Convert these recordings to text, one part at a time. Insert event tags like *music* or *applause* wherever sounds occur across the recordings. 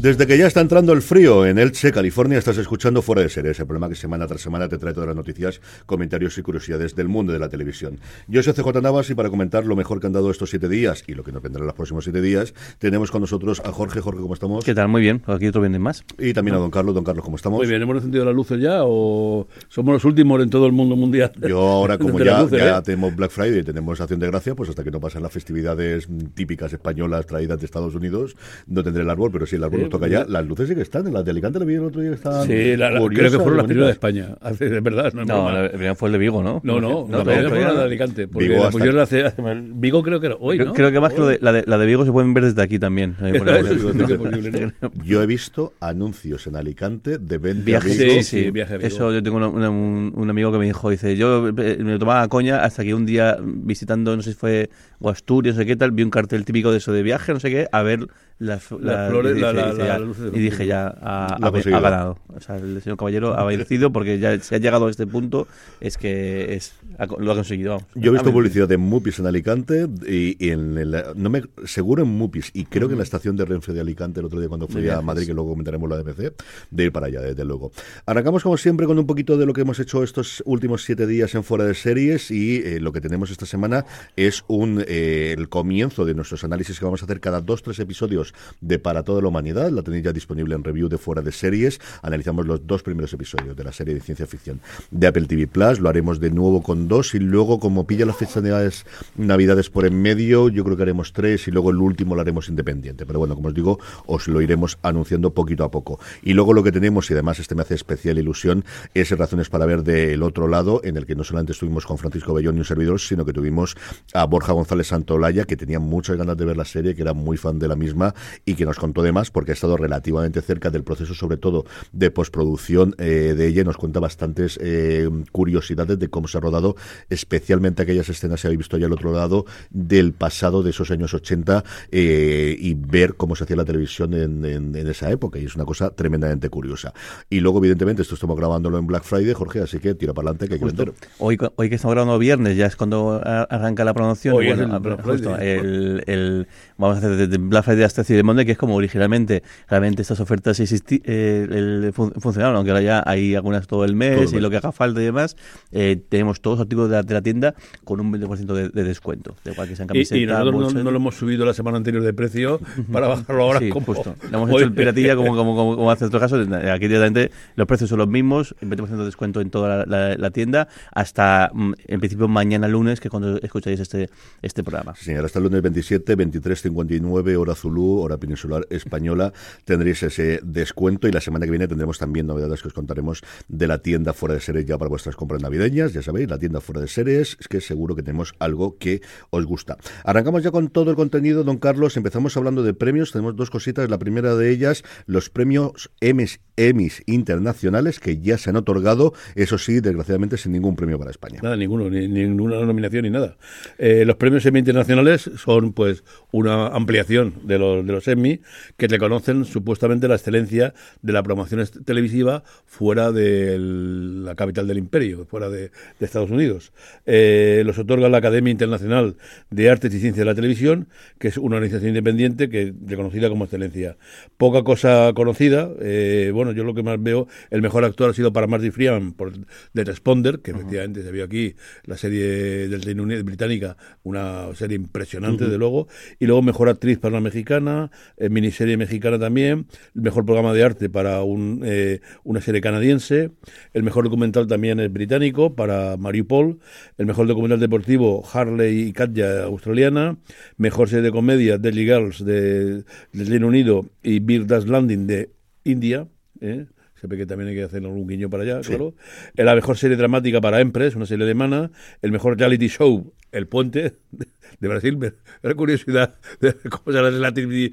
Desde que ya está entrando el frío en Elche, California, estás escuchando Fuera de Series, el programa que semana tras semana te trae todas las noticias, comentarios y curiosidades del mundo de la televisión. Yo soy CJ Navas y para comentar lo mejor que han dado estos siete días y lo que nos vendrá en los próximos siete días, tenemos con nosotros a Jorge. Jorge, ¿cómo estamos? ¿Qué tal? Muy bien. Aquí otro venden más. Y también a don Carlos. Don Carlos, ¿cómo estamos? Muy bien. ¿Hemos encendido las luces ya o somos los últimos en todo el mundo mundial? Yo ahora, *laughs* como ya, ya ¿eh? tenemos Black Friday y tenemos Acción de Gracia, pues hasta que no pasen las festividades típicas españolas traídas de Estados Unidos, no tendré el árbol, pero si el árbol nos toca ya, las luces que están. En las de Alicante la vi el otro día que estaban. Sí, creo que fueron las primeras de España. *laughs* De verdad, no, no la primera fue el de Vigo, ¿no? No, no, la primera fue la de Alicante. Vigo, hasta... la hace, Vigo creo que era hoy, ¿no? Creo que más que de, la, de, la de Vigo se pueden ver desde aquí también. *laughs* *laughs* Yo he visto anuncios en Alicante de venta viaje, Sí, sí, viaje a Vigo. Eso yo tengo un, un, amigo que me dijo, dice, yo me lo tomaba coña hasta que un día visitando, no sé si fue o Asturias, no sé qué tal, vi un cartel típico de eso de viaje, no sé qué, a ver las, flores, y, la, la, y dije ya, ha, ha, ha, ganado. O sea, el señor Caballero ha vencido porque ya se ha llegado a este punto, es que es, lo ha conseguido. Vamos. Yo he visto publicidad de Mupis en Alicante y, en el, no me seguro en Mupis y creo que en la estación de Renfe de Alicante el otro día cuando fui a Madrid, que luego comentaremos la DMC, de ir para allá, desde luego. Arrancamos como siempre con un poquito de lo que hemos hecho estos últimos siete días en Fuera de Series y eh, lo que tenemos esta semana es un eh, el comienzo de nuestros análisis que vamos a hacer cada dos, tres episodios de Para toda la humanidad. La tenéis ya disponible en review de Fuera de Series. Analizamos los dos primeros episodios de la serie de ciencia ficción de Apple TV Plus. Lo haremos de nuevo con dos y luego, como pilla las festividades navidades por en medio, yo creo que haremos tres y luego el último lo haremos independiente. Pero bueno, como os digo, os lo iremos anunciando poquito a poco. Y luego lo que tenemos, y además este me hace especial ilusión, es Razones para ver del otro lado, en el que no solamente estuvimos con Francisco Bellón y un servidor, sino que tuvimos a Borja González Santolaya, que tenía muchas ganas de ver la serie, que era muy fan de la misma y que nos contó de más porque ha estado relativamente cerca del proceso, sobre todo de postproducción eh, de ella. Nos cuenta bastantes eh, curiosidades de cómo se ha rodado, especialmente aquellas escenas, si habéis visto ya al otro lado, del pasado de esos años 80 eh, y ver cómo se hacía la televisión en, esa época. Y es una cosa tremendamente curiosa. Y luego, evidentemente, esto estamos grabándolo en Black Friday, Jorge, así que tira para adelante que hay que vender. Hoy, hoy que estamos grabando viernes, ya es cuando arranca la promoción. el, el, vamos a hacer desde Black Friday hasta Cyber Monday, que es como originalmente realmente estas ofertas eh, funcionaron, aunque ahora ya hay algunas todo el mes y lo que haga falta y demás. Eh, tenemos todos los artículos de la, tienda con un 20% de, de, descuento. De que sean y, y, nosotros no, lo hemos subido la semana anterior de precio *laughs* para bajarlo ahora. Sí, como, justo. Lo hemos hecho el piratilla como, como, como, hace otro caso. Aquí directamente los precios son los mismos, 20% de descuento en toda la, tienda, hasta mm, en principio mañana lunes, que cuando escucháis este, este programa. Sí, señor, hasta el lunes 27, 23, 59, hora Hora peninsular española, *laughs* tendréis ese descuento y la semana que viene tendremos también novedades que os contaremos de la tienda fuera de series ya para vuestras compras navideñas, ya sabéis, la tienda fuera de series, es que seguro que tenemos algo que os gusta. Arrancamos ya con todo el contenido, don Carlos, empezamos hablando de premios, tenemos dos cositas, la primera de ellas, los premios Emmys, Emmys internacionales que ya se han otorgado, eso sí, desgraciadamente sin ningún premio para España. Nada, ninguno, ni, ninguna nominación ni nada. Eh, los premios Emmy internacionales son pues una ampliación de los, de los Emmy que reconocen supuestamente la excelencia de la promoción televisiva fuera de la capital del imperio, fuera de, Estados Unidos. Eh, los otorga la Academia Internacional de Artes y Ciencias de la Televisión, que es una organización independiente que reconocida como excelencia. Poca cosa conocida, eh, bueno, yo lo que más veo, el mejor actor ha sido para Marty Freeman por The Responder, que efectivamente se vio aquí la serie del Reino Unido británica, una serie impresionante de luego, y luego mejor actriz para la mexicana, eh, miniserie mexicana también, el mejor programa de arte para un, eh, una serie canadiense, el mejor documental también es británico para Mariupol, el mejor documental deportivo Harley y Katja australiana, mejor serie de comedia Deadly Girls de, del Reino Unido y Big Dash Landing de India, ¿eh? se ve que también hay que hacer algún guiño para allá, claro. La mejor serie dramática para Empress, una serie alemana. El mejor reality show, El Puente, *laughs* de Brasil, me da curiosidad de cómo se las eh,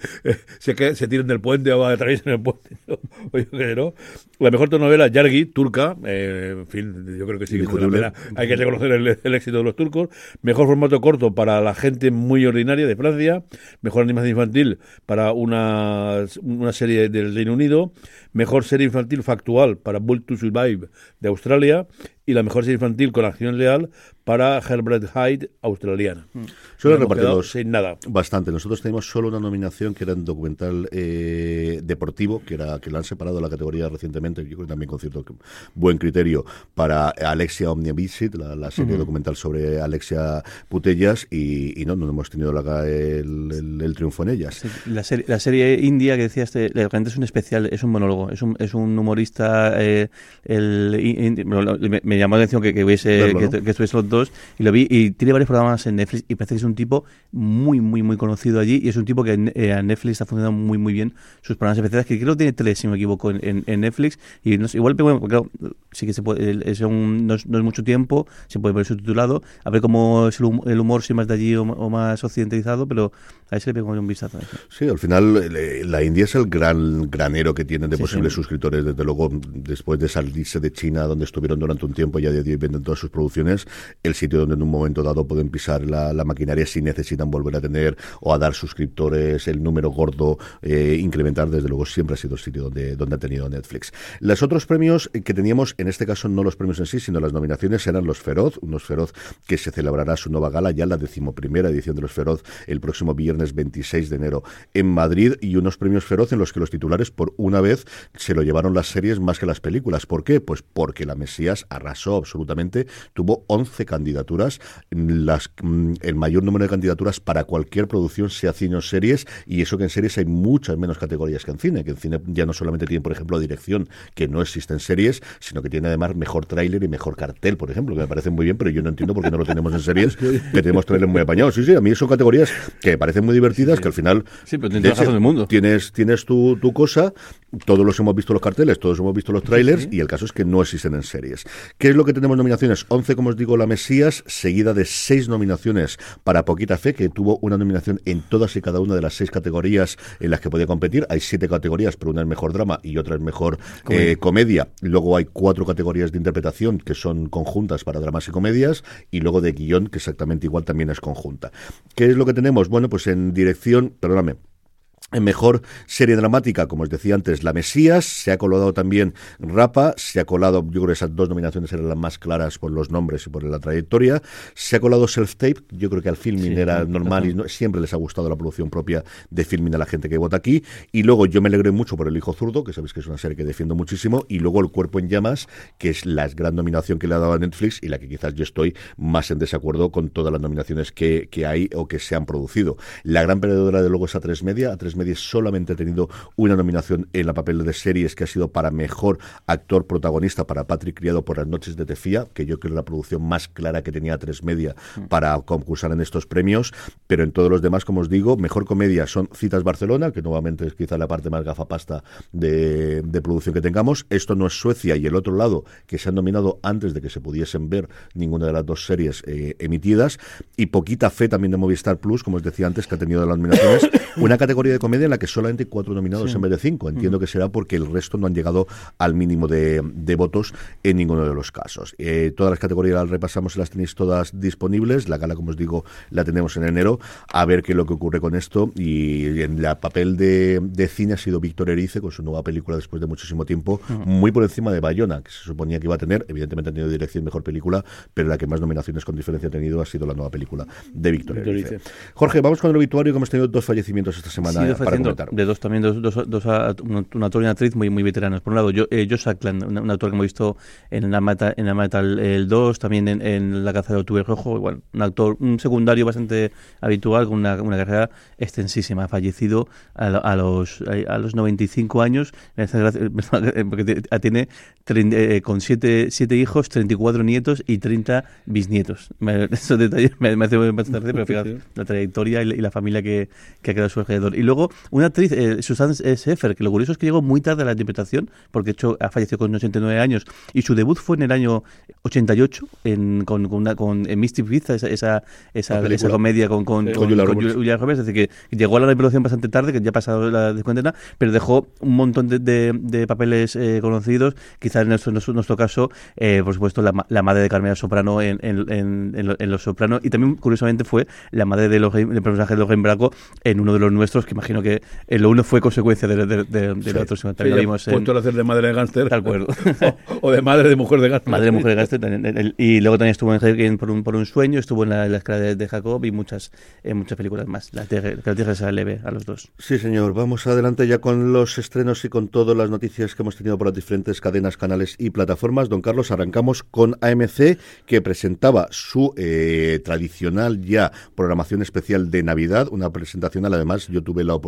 se, se tiran del puente o atraviesan el puente. *laughs* ¿no? La mejor telenovela, Yargi, turca, eh, en fin, yo creo que sí, que hay que reconocer el, éxito de los turcos. Mejor formato corto para la gente muy ordinaria de Francia. Mejor animación infantil para una, una serie del Reino Unido. Mejor serie infantil factual para Bull to Survive de Australia y la mejor serie infantil con acción real para Herbert Hyde, australiana. Mm. Solo repartidos sin nada. Bastante. Nosotros tenemos solo una nominación que era en documental eh, deportivo, que era que la han separado la categoría recientemente, yo creo también con cierto buen criterio, para Alexia Omniavisit, la, la serie documental sobre Alexia Putellas, y, no, no hemos tenido la, el, triunfo en ellas. la, serie, la serie india que decías, realmente es un especial, es un monólogo, es un, es un humorista, eh, el, me, llamó la atención que, que hubiese, que, estuviese los dos, y lo vi, y tiene varios programas en Netflix, y parece que es un tipo muy, muy, muy conocido allí y es un tipo que eh, Netflix está funcionando muy, muy bien sus programas especiales, que creo que tiene tres, si me equivoco, en, Netflix. Y no igual, bueno, claro, sí que se puede, es un, no, es, mucho tiempo, se puede ver subtitulado, a ver cómo es el humor, si más de allí o, más occidentalizado, pero a ese le pego un vistazo. Sí, al final la India es el gran granero que tienen de posibles suscriptores, desde luego, después de salirse de China, donde estuvieron durante un tiempo, ya de día venden todas sus producciones, el sitio donde en un momento dado pueden pisar la, la maquinaria si necesitan volver a tener o a dar suscriptores, el número gordo, eh, incrementar, desde luego siempre ha sido el sitio donde, donde ha tenido Netflix. Los otros premios que teníamos, en este caso no los premios en sí, sino las nominaciones, eran los Feroz, unos Feroz que se celebrará su nueva gala, ya la decimoprimera edición de los Feroz, el próximo viernes 26 de enero en Madrid, y unos premios Feroz en los que los titulares por una vez se lo llevaron las series más que las películas. ¿Por qué? Pues porque la Mesías arrasó absolutamente, tuvo 11 candidaturas, las, mm, el mayor número de candidaturas para cualquier producción, sea cine o series, y eso que en series hay muchas menos categorías que en cine, que en cine ya no solamente tiene, por ejemplo, dirección, que no existe en series, sino que tiene además mejor tráiler y mejor cartel, por ejemplo, que me parece muy bien, pero yo no entiendo por qué no lo tenemos en series, *laughs* que tenemos trailers muy apañados. Sí, sí, a mí son categorías que me parecen muy divertidas, que al final... Sí, pero tienes, mundo. tienes, tienes tu, tu cosa, todos los hemos visto los carteles, todos hemos visto los trailers, y el caso es que no existen en series. ¿Qué es lo que tenemos nominaciones? 11, como os digo, La Mesías, seguida de 6 nominaciones para Poquita Fe, que tuvo una nominación en todas y cada una de las seis categorías en las que podía competir. Hay siete categorías, pero una es mejor drama y otra es mejor eh, comedia. Luego hay cuatro categorías de interpretación que son conjuntas para dramas y comedias y luego de guion, que exactamente igual también es conjunta. ¿Qué es lo que tenemos? Bueno, pues en dirección, perdóname, en mejor serie dramática, como os decía antes, La Mesías, se ha colado también Rapa, se ha colado, yo creo que esas dos nominaciones eran las más claras por los nombres y por la trayectoria, se ha colado Self-Tape, yo creo que al filming era normal y siempre les ha gustado la producción propia de filming a la gente que vota aquí, y luego yo me alegré mucho por El Hijo Zurdo, que sabéis que es una serie que defiendo muchísimo, y luego El Cuerpo en Llamas, que es la gran nominación que le ha dado a Netflix y la que quizás yo estoy más en desacuerdo con todas las nominaciones que, que hay o que se han producido. La gran perdedora de luego es a tres media, a tres Solamente ha tenido una nominación en la papel de series que ha sido para mejor actor protagonista para Patrick Criado por las noches de Tefía, que yo creo es la producción más clara que tenía tres media mm. para concursar en estos premios, pero en todos los demás, como os digo, mejor comedia son Citas Barcelona, que nuevamente es quizá la parte más gafapasta de, de producción que tengamos. Esto no es Suecia y el otro lado, que se han nominado antes de que se pudiesen ver ninguna de las dos series eh, emitidas. Y poquita fe también de Movistar Plus, como os decía antes, que ha tenido las nominaciones. *coughs* Una categoría de comedia en la que solamente hay cuatro nominados en vez de cinco. Entiendo mm. que será porque el resto no han llegado al mínimo de, votos en ninguno de los casos. Eh, todas las categorías las repasamos y las tenéis todas disponibles. La gala, como os digo, la tenemos en enero. A ver qué es lo que ocurre con esto. Y en la papel de, cine ha sido Víctor Erice con su nueva película después de muchísimo tiempo, muy por encima de Bayona, que se suponía que iba a tener. Evidentemente ha tenido dirección mejor película, pero la que más nominaciones con diferencia ha tenido ha sido la nueva película de Víctor Erice. Jorge, vamos con el obituario que hemos tenido dos fallecimientos esta semana de dos también, dos, dos, dos un, actor y una actriz muy, muy veteranos. Por un lado, yo, eh, Josh Ackland, un, actor que hemos visto en la Meta, en la Metal el 2, también en, La Caza de Octubre Rojo, igual, un actor, un secundario bastante habitual, con una, una carrera extensísima. Ha fallecido a, a los, a los 95 años, porque tiene eh, con siete, siete hijos, 34 nietos y 30 bisnietos. *laughs* esos detalles me, me hace bastante pero fíjate, la trayectoria y la, familia que, que ha quedado a su alrededor. Y luego luego una actriz, eh, Susan Sefer, que lo curioso es que llegó muy tarde a la interpretación, porque de hecho ha fallecido con 89 años, y su debut fue en el año 88 en, con, con, una, con en Mystic Pizza, esa, esa, esa, comedia con, con, Julia Roberts. Es decir, que llegó a la reproducción bastante tarde, que ya ha pasado la descuentena, pero dejó un montón de, de, papeles eh, conocidos. Quizás en nuestro, en nuestro caso, eh, por supuesto, la, la, madre de Carmela Soprano en, en, en, en, Los Sopranos, y también, curiosamente, fue la madre de los, del personaje de Logan Braco en uno de los nuestros, que imagino que en lo uno fue consecuencia de, de, de, de otro. También vimos en, hacer de madre de gánster. Tal acuerdo. *laughs* o, de madre de mujer de gánster. Madre de mujer de gánster. y luego también estuvo en por un, por un sueño, estuvo en la, escala de, Jacob y muchas, en muchas películas más. La tierra, la tierra se leve a los dos. Sí, señor. Vamos adelante ya con los estrenos y con todas las noticias que hemos tenido por las diferentes cadenas, canales y plataformas. Don Carlos, arrancamos con AMC, que presentaba su eh, tradicional ya programación especial de Navidad, una presentación, además yo tuve la oportunidad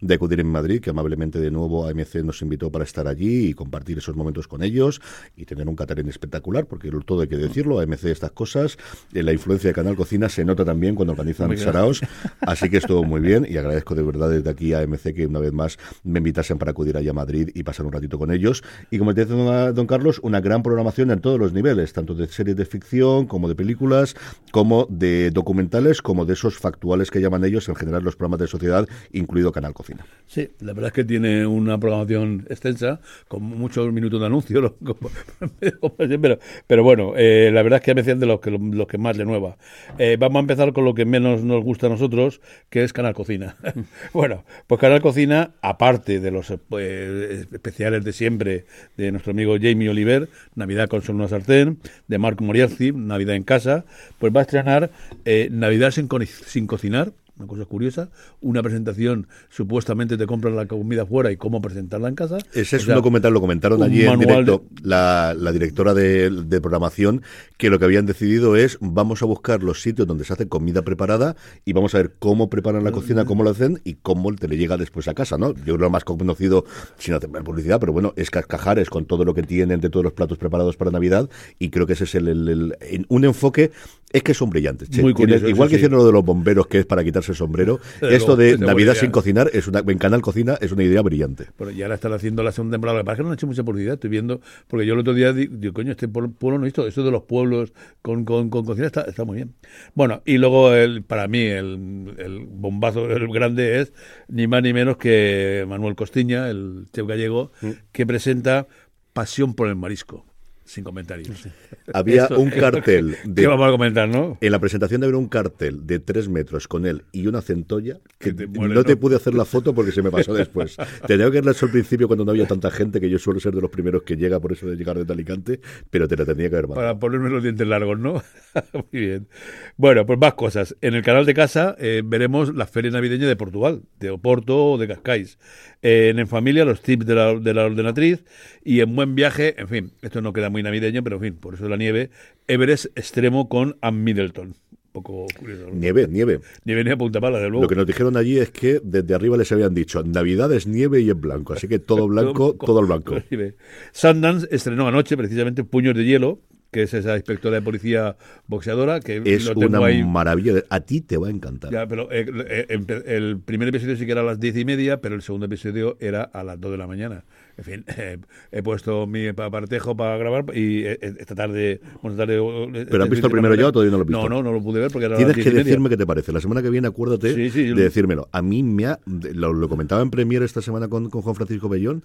de acudir en Madrid, que amablemente de nuevo AMC nos invitó para estar allí y compartir esos momentos con ellos y tener un catarén espectacular, porque todo hay que decirlo, AMC estas cosas, eh, la influencia de Canal Cocina se nota también cuando organizan saraos, *laughs* así que estuvo muy bien y agradezco de verdad desde aquí a AMC que una vez más me invitasen para acudir allá a Madrid y pasar un ratito con ellos. Y como te decía don Carlos, una gran programación en todos los niveles, tanto de series de ficción como de películas, como de documentales, como de esos factuales que llaman ellos en general los programas de sociedad, incluido Canal Cocina. Sí, la verdad es que tiene una programación extensa, con muchos minutos de anuncio, *laughs* pero, bueno, eh, la verdad es que me decían de los que, los que más le nueva. Eh, vamos a empezar con lo que menos nos gusta a nosotros, que es Canal Cocina. *laughs* bueno, pues Canal Cocina, aparte de los pues, especiales de siempre de nuestro amigo Jamie Oliver, Navidad con Sol una sartén, de Marco Moriarty, Navidad en casa, pues va a estrenar eh, Navidad sin, sin cocinar, una cosa curiosa, una presentación, supuestamente te compran la comida fuera y cómo presentarla en casa. Ese es un documental, lo comentaron allí en directo la, directora de, programación, que lo que habían decidido es vamos a buscar los sitios donde se hace comida preparada y vamos a ver cómo preparan la cocina, cómo lo hacen y cómo te le llega después a casa, ¿no? Yo creo lo más conocido, sin hacer publicidad, pero bueno, es Cascajares con todo lo que tienen de todos los platos preparados para Navidad y creo que ese es el, un enfoque es que son brillantes. igual que hicieron lo de los bomberos, que es para quitarse el sombrero, *laughs* esto de Navidad sin cocinar, es una, en Canal Cocina, es una idea brillante. Pero ya la están haciendo la segunda temporada. Para que no han hecho mucha publicidad, estoy viendo, porque yo el otro día digo, coño, este pueblo no visto, esto de los pueblos con, con, cocina está, está, muy bien. Bueno, y luego el, para mí el, el bombazo *laughs* el grande es ni más ni menos que Manuel Costiña, el chef gallego, mm. que presenta Pasión por el Marisco sin comentarios. Había un cartel. De, ¿Qué vamos a comentar, no? En la presentación había un cartel de tres metros con él y una centolla que no te pude hacer la foto porque se me pasó *laughs* después. Tenía que haberla hecho al principio cuando no había tanta gente, que yo suelo ser de los primeros que llega por eso de llegar desde Alicante, pero te la tenía que haber Para ponerme los dientes largos, ¿no? *laughs* Muy bien. Bueno, pues más cosas. En el canal de casa eh, veremos la feria navideña de Portugal, de Oporto o de Cascais. Eh, en Familia, los tips de la, de la ordenatriz y en Buen Viaje, en fin, esto no queda muy navideño, pero en fin, por eso la nieve, Everest extremo con Ann Middleton. Poco curioso. Nieve, nieve. Nieve, nieve, punta pala, de luego. Lo que nos dijeron allí es que desde arriba les habían dicho, Navidad es nieve y es blanco, así que todo *laughs* blanco, todo el blanco. *laughs* Sundance estrenó anoche precisamente Puños de Hielo, que es esa inspectora de policía boxeadora. que Es una maravilla. A ti te va a encantar. Ya, pero eh, eh, el primer episodio sí que era a las diez y media, pero el segundo episodio era a las dos de la mañana en fin, *laughs* he puesto mi apartejo para grabar y eh, eh, esta tarde... tarde eh, ¿Pero has visto el primero ya o todavía no lo has visto? No, no, no lo pude ver porque era Tienes que decirme qué te parece. La semana que viene acuérdate de decírmelo. A mí me ha... Lo, comentaba en Premier esta semana con, con Juan Francisco Bellón.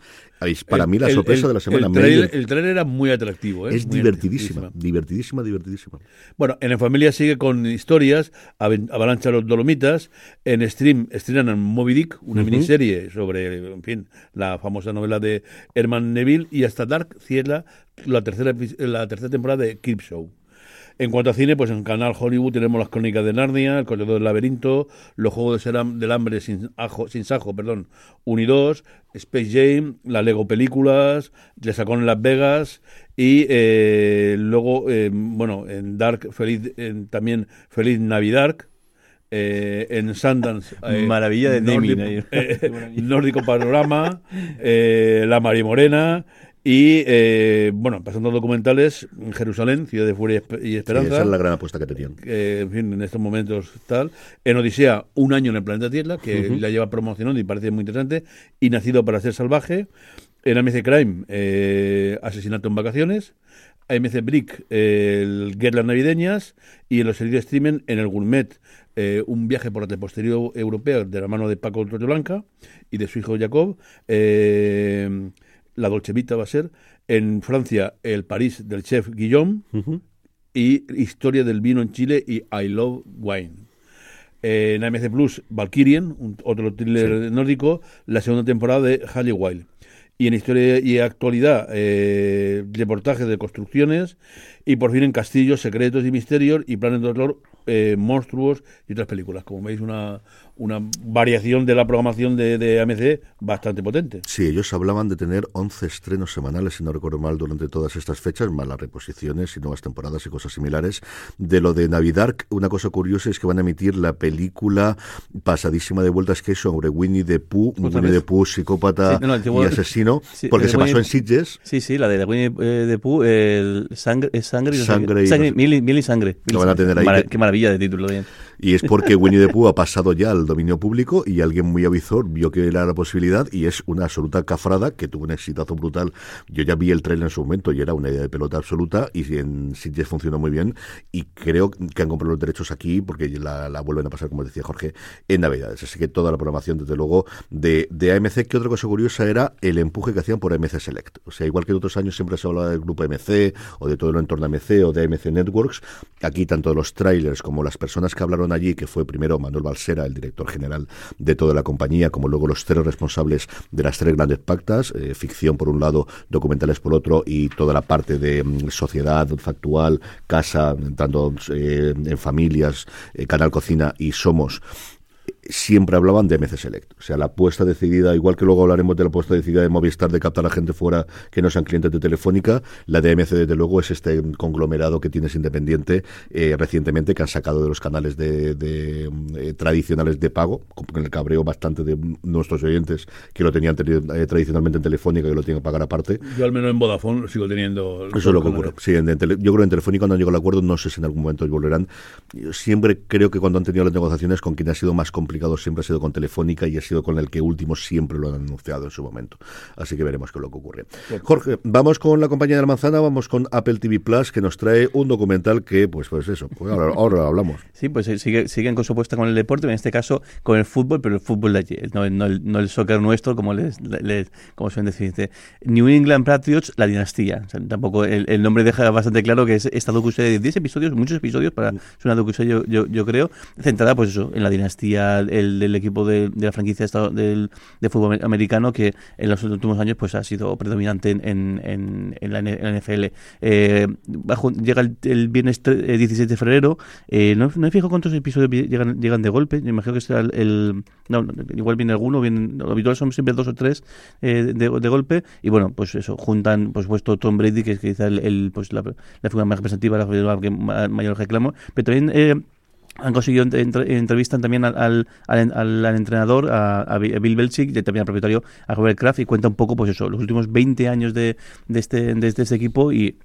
Para mí la sorpresa de la semana. El trailer, era muy atractivo. Es divertidísima, divertidísima, divertidísima, Bueno, en familia sigue con historias, Avalancha los Dolomitas, en stream estrenan Moby Dick, una miniserie sobre, en fin, la famosa novela de Herman Neville y hasta Dark cierra la tercera, la tercera temporada de Keep Show. En cuanto a cine, pues en Canal Hollywood tenemos las crónicas de Narnia, El Corredor del Laberinto, Los Juegos del Hambre sin Sajo, perdón, 1 y 2, Space Jam, la Lego Películas, Le sacó en Las Vegas y eh, luego, eh, bueno, en Dark, feliz, también Feliz Navidad, eh, en Sundance. *laughs* Eh, Maravilla de naming. Eh, *laughs* *laughs* Nórdico Panorama, La Marimorena Y eh, bueno, pasando a documentales, Jerusalén, Ciudad de Furia y Esperanza. esa es la gran apuesta que tenían. en fin, en estos momentos tal. En Odisea, un año en el planeta Tierra, que la lleva promocionando y parece muy interesante. Y Nacido para ser salvaje. En AMC Crime, eh, Asesinato en vacaciones. AMC Brick, el Guerras Navideñas. Y en los heridos streaming, en el Gourmet, eh, un viaje por la posterior europea de la mano de Paco Blanca y de su hijo Jacob. Eh, la Dolce Vita va a ser. En Francia, el París del chef Guillaume. Y Historia del vino en Chile y I Love Wine. en AMC Plus, Valkyrian, otro thriller nórdico, la segunda temporada de Halle Wild. Y en historia y actualidad, eh, reportajes de construcciones. Y por fin en Castillos, Secretos y Misterios y Planes de Horror, eh, Monstruos y otras películas. Como veis, una, una variación de la programación de, de, AMC bastante potente. Sí, ellos hablaban de tener 11 estrenos semanales, si no recuerdo mal, durante todas estas fechas, más las reposiciones y nuevas temporadas y cosas similares. De lo de Navidad, una cosa curiosa es que van a emitir la película pasadísima de vueltas que es sobre Winnie the Pooh, Winnie the Pooh, psicópata y asesino, porque se pasó en Sitges. Sí, sí, la de Winnie eh, the Pooh, el sangre, sangre, sangre, y, sangre, mil, y sangre. Lo van a tener ahí. qué maravilla de título, bien. Y es porque Winnie the Pooh ha pasado ya al dominio público y alguien muy avizor vio que era la posibilidad y es una absoluta cafrada que tuvo un exitazo brutal. Yo ya vi el trailer en su momento y era una idea de pelota absoluta y en Sitges funcionó muy bien y creo que han comprado los derechos aquí porque la, vuelven a pasar, como decía Jorge, en Navidades. Así que toda la programación, desde luego, de, de AMC, que otra cosa curiosa era el empuje que hacían por AMC Select. O sea, igual que en otros años siempre se hablaba del grupo AMC o de todo el entorno AMC o de AMC Networks, aquí tanto los trailers como las personas que hablaron allí, que fue primero Manuel Balsera, el director general de toda la compañía, como luego los tres responsables de las tres grandes pactas, eh, ficción por un lado, documentales por otro y toda la parte de mm, sociedad factual, casa, entrando eh, en familias, eh, Canal Cocina y Somos siempre hablaban de MC Select. O sea, la apuesta decidida, igual que luego hablaremos de la apuesta decidida de Movistar de captar a gente fuera que no sean clientes de Telefónica, la de MC, desde luego, es este conglomerado que tienes independiente eh, recientemente que han sacado de los canales de, eh, tradicionales de pago, con el cabreo bastante de nuestros oyentes que lo tenían eh, tradicionalmente en Telefónica y lo tienen que pagar aparte. Yo al menos en Vodafone sigo teniendo. Eso es lo que ocurre. Sí, yo creo que en Telefónica cuando han llegado al acuerdo, no sé si en algún momento volverán. siempre creo que cuando han tenido las negociaciones con quien ha sido más complicado siempre ha sido con Telefónica y ha sido con el que último siempre lo han anunciado en su momento. Así que veremos qué es lo que ocurre. Jorge, vamos con la compañía de la manzana, vamos con Apple TV Plus, que nos trae un documental que, pues, pues eso, pues ahora, *laughs* ahora hablamos. Sí, pues eh, sigue, siguen con su apuesta con el deporte, en este caso con el fútbol, pero el fútbol de allí, no, no, el, soccer nuestro, como les, como suelen decir. New England Patriots, la dinastía. tampoco el, nombre deja bastante claro que es esta docuserie de 10 episodios, muchos episodios para es una docuserie yo, yo, yo, creo, centrada pues eso, en la dinastía el del equipo de, la franquicia del, de fútbol americano que en los últimos años pues ha sido predominante en, en, en, la, NFL. Eh, llega el, viernes 17 de febrero. Eh, no, no me fijo cuántos episodios llegan, llegan de golpe. Me imagino que será el, igual viene alguno, vienen, lo habitual son siempre dos o tres eh, de, de, golpe. Y bueno, pues eso, juntan, por supuesto, Tom Brady, que es quizá el, pues la, la figura más representativa, la figura que mayor reclamo, pero también eh, han conseguido entrevistan también al, al, al, entrenador, a, Bill Belichick, y también al propietario, a Robert Kraft, y cuenta un poco, pues eso, los últimos 20 años de, de, este, de este equipo y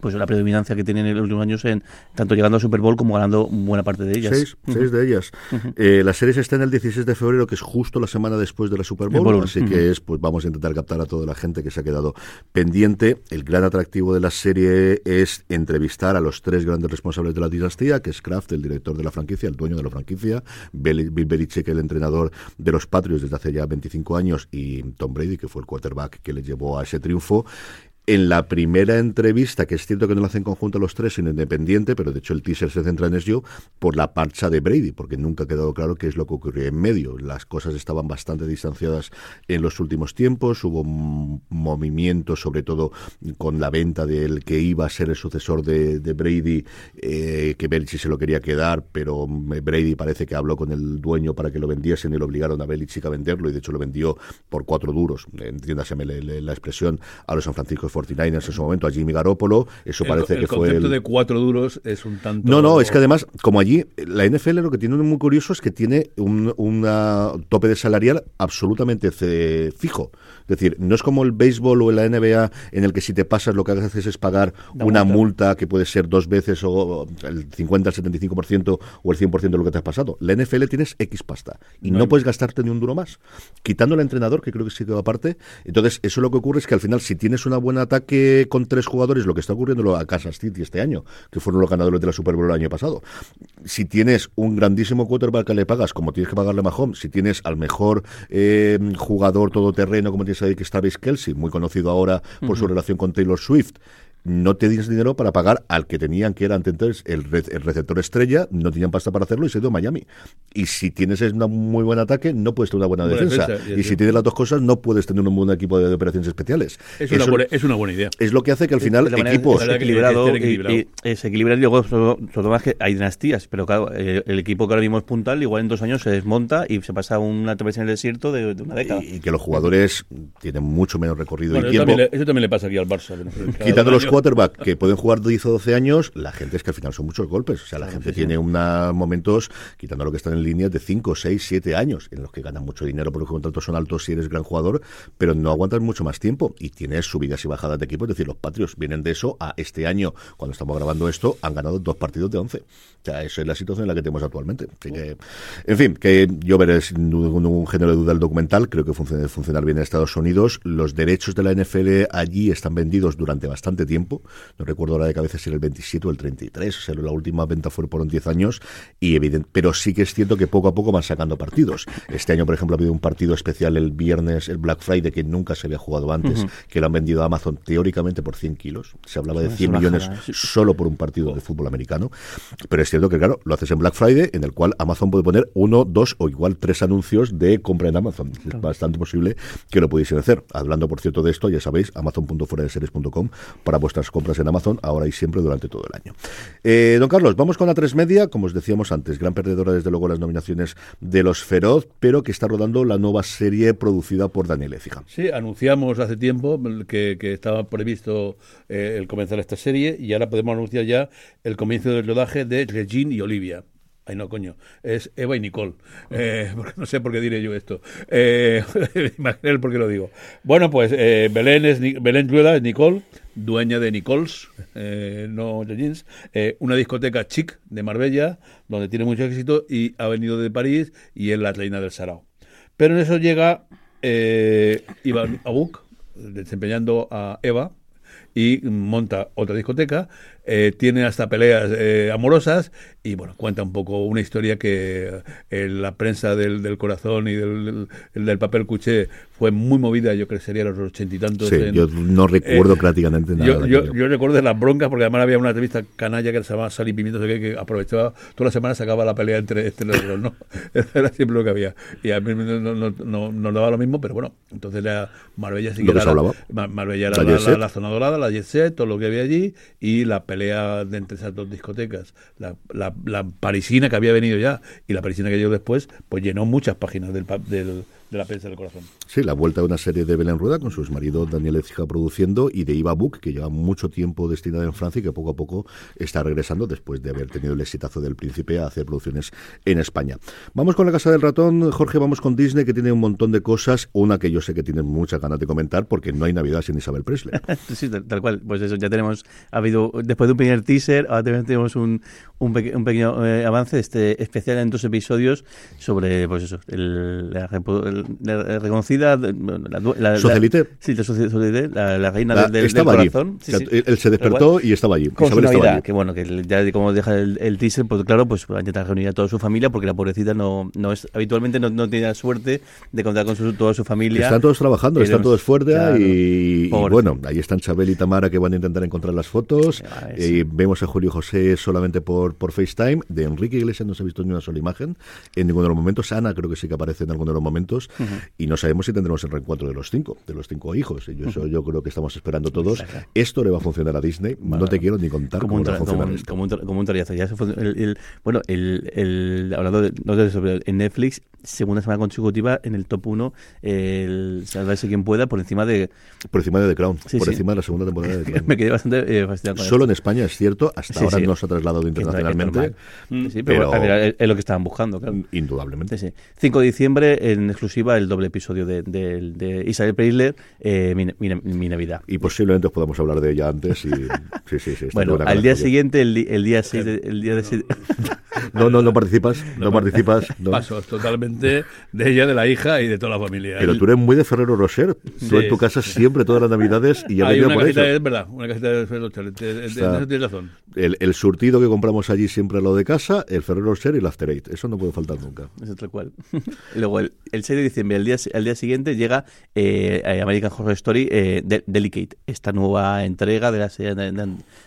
pues la predominancia que tienen en los últimos años en tanto llegando al Super Bowl como ganando buena parte de ellas. Seis, seis de ellas. Eh, la serie está en el 16 de febrero, que es justo la semana después de la Super Bowl, así que es, pues vamos a intentar captar a toda la gente que se ha quedado pendiente. El gran atractivo de la serie es entrevistar a los tres grandes responsables de la dinastía, que es Kraft, el director de la franquicia, el dueño de la franquicia, Bill Belichick, el entrenador de los Patriots desde hace ya 25 años, y Tom Brady, que fue el quarterback que le llevó a ese triunfo. En la primera entrevista, que es cierto que no lo hacen conjunto los tres, sino independiente, pero de hecho el teaser se centra en eso, por la parcha de Brady, porque nunca ha quedado claro qué es lo que ocurrió en medio. Las cosas estaban bastante distanciadas en los últimos tiempos, hubo movimiento, sobre todo con la venta del que iba a ser el sucesor de, Brady, eh, que Belichick se lo quería quedar, pero Brady parece que habló con el dueño para que lo vendiesen y lo obligaron a Belichick a venderlo, y de hecho lo vendió por cuatro duros, entiéndaseme la, la expresión, a los San Francisco 49ers en su momento, a Jimmy Garoppolo, eso parece que fue... El concepto de cuatro duros es un tanto... No, no, es que además, como allí, la NFL lo que tiene muy curioso es que tiene un una tope de salarial absolutamente fijo. Es decir, no es como el béisbol o la NBA en el que si te pasas lo que haces es pagar una multa. que puede ser dos veces o el 50, el 75% o el 100% de lo que te has pasado. La NFL tienes X pasta y no, puedes gastarte ni un duro más. Quitando al entrenador, que creo que sí quedó aparte. Entonces, eso lo que ocurre es que al final, si tienes un buen ataque con tres jugadores, lo que está ocurriendo a Kansas City este año, que fueron los ganadores de la Super Bowl el año pasado, si tienes un grandísimo quarterback que le pagas, como tienes que pagarle a Mahomes, si tienes al mejor eh, jugador todoterreno, como tienes que está Travis Kelsey, muy conocido ahora por su relación con Taylor Swift, no tenías dinero para pagar al que tenían, que era entonces el, receptor estrella, no tenían pasta para hacerlo y se dio a Miami. Y si tienes un muy buen ataque, no puedes tener una buena defensa. y, si tienes las dos cosas, no puedes tener un buen equipo de, operaciones especiales. Es, una buena, es, una buena, idea. Es lo que hace que al final equipos... Es equilibrado, Y, se equilibra y luego, sobre, todo más que hay dinastías, pero claro, eh, el, equipo que ahora mismo es puntal, igual en dos años se desmonta y se pasa una travesía en el desierto de, una década. Y, que los jugadores tienen mucho menos recorrido y tiempo. También le, eso también le pasa aquí al Barça. *laughs* Quitando los quarterbacks que pueden jugar 10 o 12 años, la gente es que al final son muchos golpes. O sea, la gente tiene unos momentos, quitando lo que están en línea, de 5, 6, 7 años, en los que ganan mucho dinero porque los contratos son altos si eres gran jugador, pero no aguantas mucho más tiempo y tienes subidas y bajadas de equipo. Es decir, los Patrios vienen de eso a este año, cuando estamos grabando esto, han ganado dos partidos de 11. O sea, esa es la situación en la que tenemos actualmente. Así que, en fin, que yo veré sin ningún género de duda el documental, creo que funciona funcionar bien en Estados Unidos. Los derechos de la NFL allí están vendidos durante bastante tiempo. No recuerdo ahora de cabeza si era el 27 o el 33, o sea, la última venta fue por 10 años, y evidente, pero sí que es cierto que poco a poco van sacando partidos. Este año, por ejemplo, ha habido un partido especial el viernes, el Black Friday, que nunca se había jugado antes, que lo han vendido a Amazon teóricamente por 100 kilos. Se hablaba de 100 millones solo por un partido de fútbol americano, pero es cierto que, claro, lo haces en Black Friday, en el cual Amazon puede poner uno, dos o igual tres anuncios de compra en Amazon. Es bastante posible que lo pudiesen hacer. Hablando, por cierto, de esto, ya sabéis, amazon.fueradeseries.com para vuestras compras en Amazon ahora y siempre durante todo el año. Eh, don Carlos, vamos con la tres media, como os decíamos antes, gran perdedora desde luego las nominaciones de Los Feroz, pero que está rodando la nueva serie producida por Daniel Ecija. Sí, anunciamos hace tiempo que, estaba previsto eh, el comenzar esta serie y ahora podemos anunciar ya el comienzo del rodaje de Regine y Olivia. Ay, no, coño. Es Eva y Nicole. Eh, *laughs* no sé por qué diré yo esto. Eh, *laughs* Imagínate por qué lo digo. Bueno, pues Belén, es, Belén Rueda es Nicole, dueña de Nicole's, eh, no Jeans, eh, una discoteca chic de Marbella, donde tiene mucho éxito y ha venido de París y es la reina del Sarao. Pero en eso llega eh, Iván Abuk, desempeñando a Eva, y monta otra discoteca eh, tiene hasta peleas eh, amorosas y bueno, cuenta un poco una historia que eh, la prensa del, del, corazón y del, del, papel cuché fue muy movida, yo creo que sería los ochenta y tantos. Sí, yo no recuerdo prácticamente nada. Yo, yo, recuerdo de las broncas, porque además había una entrevista canalla que se llamaba Sal y Pimientos, que, que aprovechaba, toda la semana sacaba la pelea entre, este los dos, ¿no? *laughs* Era siempre lo que había. Y a mí no, no, no, no daba lo mismo, pero bueno, entonces la Marbella sí que era, la, Marbella era la, la, zona dorada, la jet set, todo lo que había allí, y la pelea de entre esas dos discotecas, la, la, la, parisina que había venido ya y la parisina que llegó después, pues llenó muchas páginas del, del, de la prensa del corazón. Sí, la vuelta de una serie de Belén Rueda con su marido Daniel Ecija produciendo y de Iva Book, que lleva mucho tiempo destinada en Francia y que poco a poco está regresando después de haber tenido el exitazo del príncipe a hacer producciones en España. Vamos con la Casa del Ratón, Jorge, vamos con Disney que tiene un montón de cosas, una que yo sé que tienes muchas ganas de comentar porque no hay Navidad sin Isabel Presley. *laughs* sí, tal, cual, pues eso, ya tenemos, ha habido, después de un primer teaser, ahora tenemos un, un, pequeño eh, avance este especial en dos episodios sobre, pues eso, el, la, reconocida la, la, socialite sí la, la, reina del, del, corazón. Él se despertó y estaba allí. con Isabel estaba allí. que bueno que ya como deja el, teaser pues claro pues va a intentar reunir a toda su familia porque la pobrecita no, no es habitualmente no, no tiene la suerte de contar con su, toda su familia. Están todos trabajando están todos fuertes y, bueno ahí están Chabel y Tamara que van a intentar encontrar las fotos. Y vemos a Julio José solamente por, por FaceTime. De Enrique Iglesias no se ha visto ni una sola imagen en ninguno de los momentos. Ana creo que sí que aparece en alguno de los momentos hijos, y no sabemos si tendremos el reencuentro de los cinco, de los cinco hijos. Y eso yo creo que estamos esperando todos. Esto le va a funcionar a Disney. no te quiero ni contar cómo va a funcionar esto. Como un, como un Ya el, bueno, el, el, hablando de, no eso, en Netflix segunda semana consecutiva en el top 1 el Salvarse quien pueda por encima de por encima de The Crown por encima de la segunda temporada de The *laughs* Crown me quedé bastante eh, fascinado solo en España es cierto hasta ahora no se ha trasladado internacionalmente sí, pero, es, lo que estaban buscando claro. indudablemente sí, 5 de diciembre en exclusiva el doble episodio de, de, Isabel Preisler eh, mi, Navidad y posiblemente podamos hablar de ella antes y sí sí sí bueno al día siguiente el, día 6 de, el día de no no no participas no, participas *laughs* pasos totalmente de, ella, de la hija y de toda la familia. Pero tú eres muy de Ferrero Rocher. Tú en tu casa siempre, todas las navidades, y ya Hay una por casita, Es verdad, una casita de Ferrero Rocher. Tienes razón. El, el, surtido que compramos allí siempre lo de casa, el Ferrero Rocher y el After Eight. Eso no puede faltar nunca. Es otro cual. *laughs* Luego, el, el, 6 de diciembre, el día, al día siguiente, llega eh, American Horror Story eh, Delicate, esta nueva entrega de la serie de,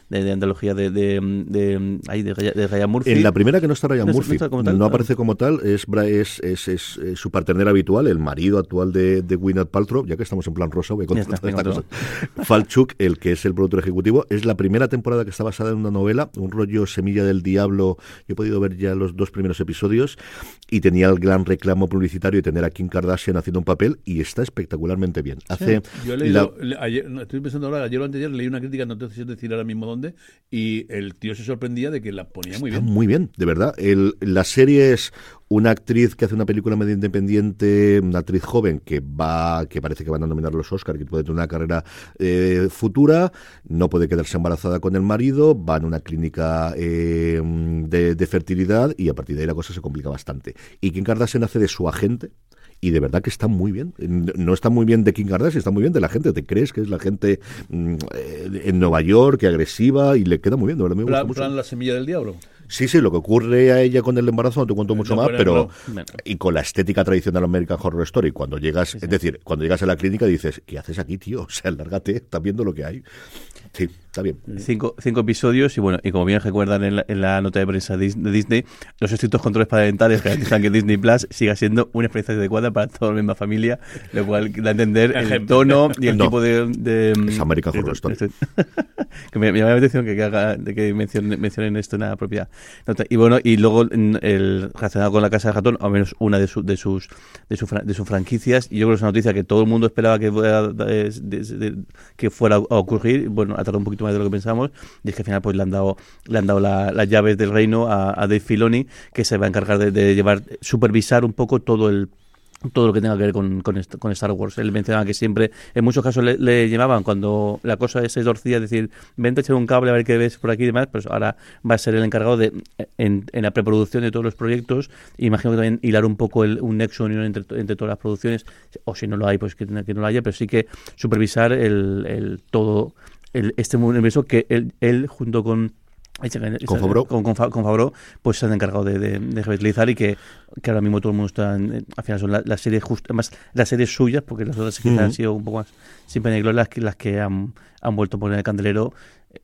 de, antología de, de, de, de, Ryan Murphy. En la primera que no está Ryan Murphy, no, aparece como tal, es, es, es, es, su partener habitual, el marido actual de, de Gwyneth Paltrow, ya que estamos en plan rosa, voy a contar esta cosa. Falchuk, el que es el productor ejecutivo, es la primera temporada que está basada en una novela, un rollo Semilla del Diablo. Yo he podido ver ya los dos primeros episodios y tenía el gran reclamo publicitario de tener a Kim Kardashian haciendo un papel y está espectacularmente bien. Hace Yo he leído, ayer, estoy pensando ahora, ayer o antes leí una crítica, no te sé decir ahora mismo dónde, y el tío se sorprendía de que la ponía muy bien. Muy bien, de verdad. El, la serie es una actriz que hace una película medio independiente, una actriz joven que va, que parece que van a nominar los Oscars, que puede tener una carrera eh, futura, no puede quedarse embarazada con el marido, va en una clínica eh, de, de, fertilidad y a partir de ahí la cosa se complica bastante. Y Kim Kardashian hace de su agente y de verdad que está muy bien. No está muy bien de Kim Kardashian, está muy bien de la gente. Te crees que es la gente mm, eh, en Nueva York, que agresiva y le queda muy bien, de verdad me gusta mucho. la semilla del diablo. Sí, sí, lo que ocurre a ella con el embarazo no te cuento mucho más, pero y con la estética tradicional American Horror Story, cuando llegas, es decir, cuando llegas a la clínica dices, ¿qué haces aquí, tío? *laughs* O sea, lárgate, estás viendo lo que hay. Sí, está bien. Cinco, cinco episodios y bueno, y como bien recuerdan en la, en la nota de prensa de Disney, los estrictos controles parentales garantizan que Disney Plus siga siendo una experiencia adecuada para toda la misma familia, lo cual da a entender el tono y el tipo de, de, Es American Horror Story. *laughs* que me, me, llama la atención que, que, que mencionen, mencionen, esto en la propia nota. Y bueno, y luego el relacionado con la Casa de Ratón, al menos una de, su, de sus de, su, de sus franquicias, y yo creo que es una noticia que todo el mundo esperaba que fuera, que fuera a ocurrir, bueno, ha tardado un poquito más de lo que pensamos, y es que al final pues le han dado, le han dado las llaves del reino a, a, Dave Filoni, que se va a encargar de, llevar, supervisar un poco todo el todo lo que tenga que ver con, con, Star Wars. Él mencionaba que siempre, en muchos casos le, le llamaban cuando la cosa se torcía, decir, vente a echar un cable a ver qué ves por aquí y demás, pues ahora va a ser el encargado de, en, la preproducción de todos los proyectos, imagino que también hilar un poco el, un nexo unión entre, entre todas las producciones, o si no lo hay, pues que, no lo haya, pero sí que supervisar el todo el, este universo que él, él junto con con Fabro. Con, con, pues se han encargado de, de, de revitalizar y que, que, ahora mismo todo el mundo está en, al final son las la series just, además las series suyas porque las otras quizás han sido un poco más sin las que, las que han, han vuelto a poner el candelero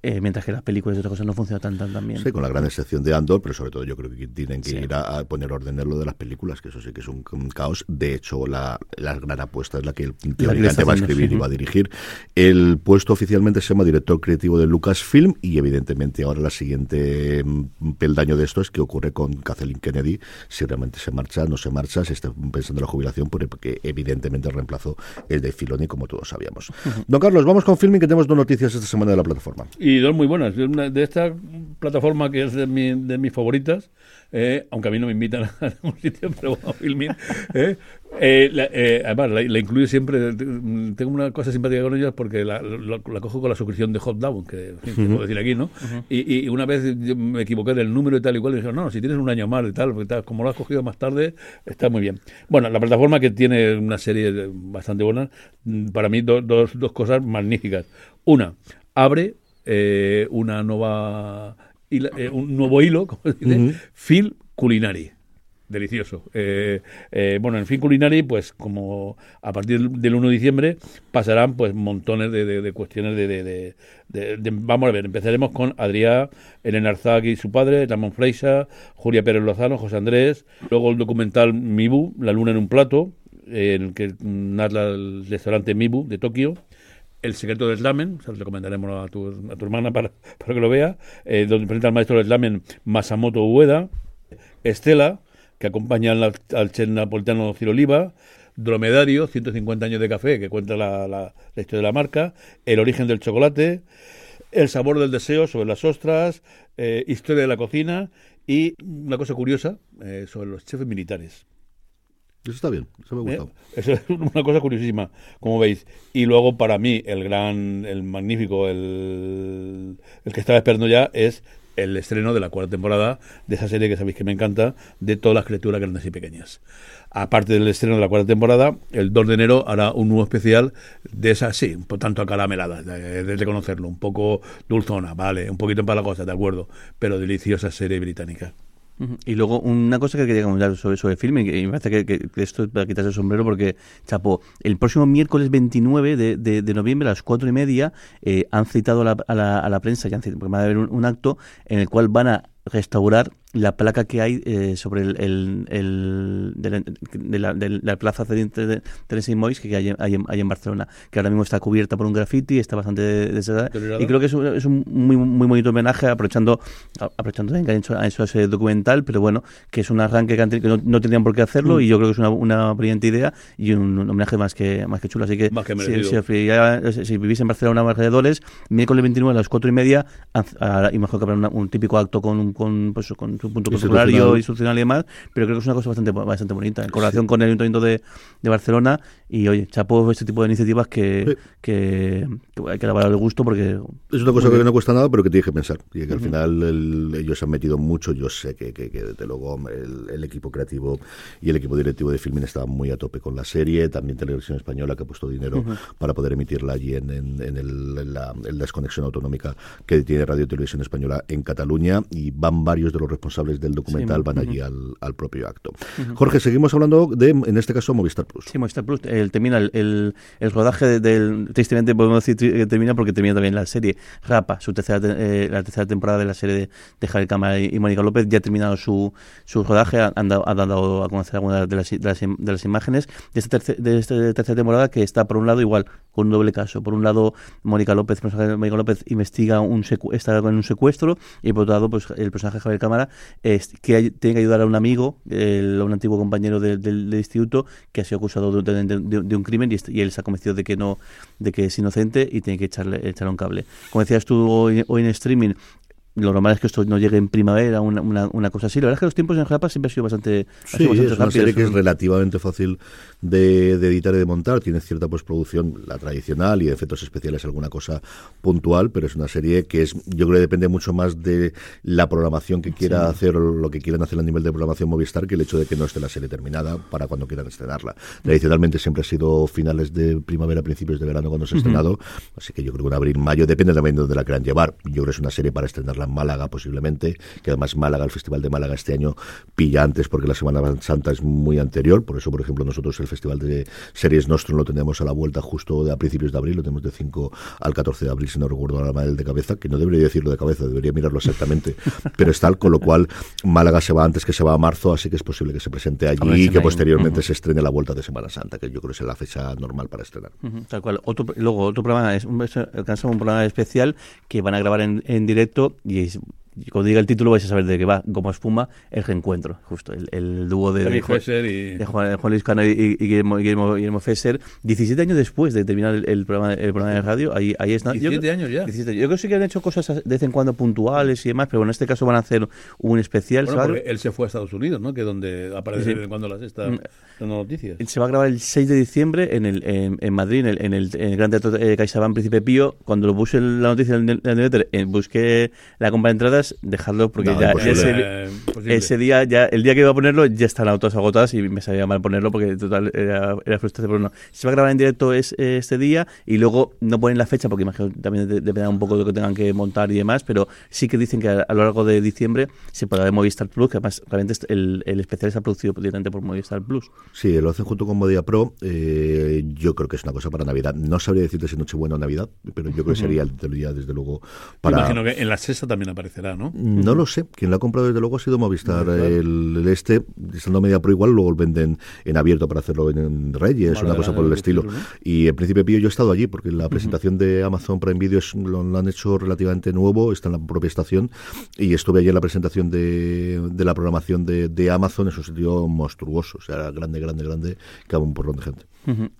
eh, mientras que las películas y otras cosas no funcionan tan, tan, tan bien. Sí, con la gran excepción de Andor, pero sobre todo yo creo que tienen que sí. ir a, a, poner orden en lo de las películas, que eso sí que es un, un caos. De hecho, la, la, gran apuesta es la que el teóricamente va a escribir sí. y va a dirigir. El puesto oficialmente se llama director creativo de Lucasfilm y evidentemente ahora la siguiente mm, peldaño de esto es qué ocurre con Kathleen Kennedy, si realmente se marcha, no se marcha, si está pensando en la jubilación, porque evidentemente el reemplazo es de Filoni, como todos sabíamos. Uh -huh. Don Carlos, vamos con filming que tenemos dos noticias esta semana de la plataforma y dos muy buenas. De esta plataforma que es de, mi, de mis favoritas, eh, aunque a mí no me invitan *laughs* a ningún sitio, pero bueno, filming. Eh, eh, la, eh, además, la, la, incluyo siempre. Tengo una cosa simpática con ellos porque la, la, cojo con la suscripción de Hot Down, que en fin, uh -huh. puedo decir aquí, ¿no? Uh -huh. y, y, una vez me equivoqué del número y tal y cual, y dijeron, no, si tienes un año más y tal, porque tal, como lo has cogido más tarde, está muy bien. Bueno, la plataforma que tiene una serie bastante buena, para mí, do, dos, dos cosas magníficas. Una, abre eh, una nueva eh, un nuevo hilo, como se dice, uh -huh. Phil Culinari. Delicioso. Eh, eh, bueno, en fin, Culinari, pues como a partir del 1 de diciembre pasarán pues montones de, de, de cuestiones de, de, Vamos a ver, empezaremos con Adrián, Elena Arzagui y su padre, Ramón Freixa, Julia Pérez Lozano, José Andrés, luego el documental Mibu, La luna en un plato, en que narra el restaurante Mibu de Tokio, El secreto del slamen, le comentaremos a tu, a tu hermana para, que lo vea, eh, donde presenta al maestro del slamen Masamoto Ueda, Estela, que acompaña al, al chef napolitano Ciro Oliva, Dromedario, 150 años de café, que cuenta la, la, historia de la marca, El origen del chocolate, El sabor del deseo sobre las ostras, eh, Historia de la cocina y una cosa curiosa eh, sobre los chefs militares. Eso está bien, eso me ha gustado. Eh, *laughs* eso es una cosa curiosísima, como veis. Y luego, para mí, el gran, el magnífico, el, el que estaba esperando ya es el estreno de la cuarta temporada de esa serie que sabéis que me encanta, de todas las criaturas grandes y pequeñas. Aparte del estreno de la cuarta temporada, el 2 de enero hará un nuevo especial de esa, sí, un po tanto acaramelada, de, de reconocerlo, un poco dulzona, vale, un poquito para la cosa, de acuerdo, pero deliciosa serie británica. Y luego una cosa que quería comentar sobre, sobre el filme, y me parece que, que, que esto es para quitarse el sombrero porque, chapo, el próximo miércoles 29 de, de, noviembre a las cuatro y media eh, han citado a la, a la, prensa, ya han citado, porque va a haber un acto en el cual van a restaurar la placa que hay eh, sobre el, el, el de, la, de, la, de, la, plaza de Teresa y Moix que hay, hay, hay, en Barcelona, que ahora mismo está cubierta por un graffiti, está bastante desagradable. Y creo que es un, es un muy, muy bonito homenaje, aprovechando aprovechando que han hecho, ese documental, pero bueno, que es un arranque que, han, que no, no, tendrían por qué hacerlo mm. y yo creo que es una, una brillante idea y un, homenaje más que más que chulo. Así que, que si, si, ya, si, vivís en Barcelona o alrededores, miércoles 29 a las 4 y media, y mejor que habrá una, un típico acto con, con, pues, con su punto consultorio, institucional y demás, pero creo que es una cosa bastante bastante bonita, en correlación sí. con el Ayuntamiento de, de, Barcelona. Y oye, chapo este tipo de iniciativas que, sí. que, que, hay que alabar el gusto porque. Es una cosa que no cuesta nada, pero que tienes que pensar. Y que al uh -huh. final el, ellos han metido mucho. Yo sé que, que, que desde luego, el, el, equipo creativo y el equipo directivo de Filmin estaban muy a tope con la serie. También Televisión Española, que ha puesto dinero uh -huh. para poder emitirla allí en, en, en, el, en la, la desconexión autonómica que tiene Radio Televisión Española en Cataluña. Y van varios de los responsables del documental, sí, van uh -huh. allí al, al, propio acto. Jorge, seguimos hablando de, en este caso, Movistar Plus. Sí, Movistar Plus. El, termina el, el, el rodaje del. Tristemente podemos decir que termina porque termina también la serie Rapa, su tercera, eh, la tercera temporada de la serie de, de Javier Cámara y, y, Mónica López. Ya ha terminado su, su rodaje, han dado, ha dado a conocer algunas de las, de las, de las imágenes de esta, de esta tercera temporada que está, por un lado, igual, con un doble caso. Por un lado, Mónica López, Mónica López investiga un está en un secuestro y por otro lado, pues el personaje Javier Cámara que hay, tiene que ayudar a un amigo, el, un antiguo compañero del, instituto que ha sido acusado de, de, un crimen y, y, él se ha convencido de que no, de que es inocente y tiene que echarle, echarle un cable. Como decías tú hoy, hoy en streaming, lo normal es que esto no llegue en primavera, una, una, una cosa así. La verdad es que los tiempos en Japa siempre han sido bastante, sí, sido bastante es una serie que es relativamente fácil de, de, editar y de montar. Tiene cierta postproducción, la tradicional, y efectos especiales, alguna cosa puntual, pero es una serie que es, yo creo que depende mucho más de la programación que quiera sí. hacer o lo que quieran hacer a nivel de programación Movistar que el hecho de que no esté la serie terminada para cuando quieran estrenarla. Tradicionalmente siempre ha sido finales de primavera, principios de verano cuando se ha estrenado, uh -huh. así que yo creo que en abril, mayo, depende también de dónde la quieran llevar. Yo creo que es una serie para estrenarla Málaga posiblemente, que además Málaga, el Festival de Málaga este año pilla antes porque la Semana Santa es muy anterior, por eso por ejemplo nosotros el Festival de Series Nostrum lo tenemos a la vuelta justo a principios de abril, lo tenemos de 5 al 14 de abril, si no recuerdo la mal de cabeza, que no debería decirlo de cabeza, debería mirarlo exactamente, *laughs* pero es tal, con lo cual Málaga se va antes que se va a marzo, así que es posible que se presente allí y que posteriormente uh -huh. se estrene la vuelta de Semana Santa, que yo creo que es la fecha normal para estrenar. Uh -huh, tal cual. Otro, luego otro programa es un, un programa especial que van a grabar en, en directo y y cuando diga el título vais a saber de qué va, como espuma, el reencuentro, justo, el, el dúo de, de, Fesser y... de Juan, Juan, Luis Cano y, y Guillermo, Guillermo, Guillermo, Fesser, 17 años después de terminar el, el, programa, el programa de radio, ahí, ahí está. 17 yo, años ya. 17, yo creo que sí que han hecho cosas de vez en cuando puntuales y demás, pero bueno, en este caso van a hacer un especial. Bueno, porque él se fue a Estados Unidos, ¿no? Que donde aparece sí. de vez en cuando las estas mm. noticias. Se va a grabar el 6 de diciembre en, el, en, en Madrid, en el, en el, en el Gran Teatro eh, CaixaBank Príncipe Pío. Cuando lo puse la noticia en el, en en busqué la compra de entradas, dejarlo porque porque no, ya, ese, ese, día, ya el día que iba a ponerlo, ya están todas agotadas y me sabía mal ponerlo porque total era, era frustrante. Pero no, se va a grabar en directo es, este día y luego no ponen la fecha porque imagino también dependerá un poco de lo que tengan que montar y demás, pero sí que dicen que a, a lo largo de diciembre se podrá ver Movistar Plus, que además realmente el, el especial está producido directamente por Movistar Plus. Sí, lo hacen junto con Modia Pro. Eh, yo creo que es una cosa para Navidad. No sabría decirte si Nochebuena o Navidad, pero yo creo que sería el día, desde luego, para. Imagino que en la sexta también aparecerá. ¿No? No lo sé. Quien lo ha comprado desde luego ha sido Movistar. El, este, estando media pro igual, luego venden en abierto para hacerlo en, Reyes, una cosa por el estilo. Y en Príncipe Pío yo he estado allí porque la presentación de Amazon Prime Video lo, han hecho relativamente nuevo, está en la propia estación y estuve allí en la presentación de, de la programación de, de Amazon, es un sitio monstruoso, o sea, grande, grande, grande, que un porrón de gente.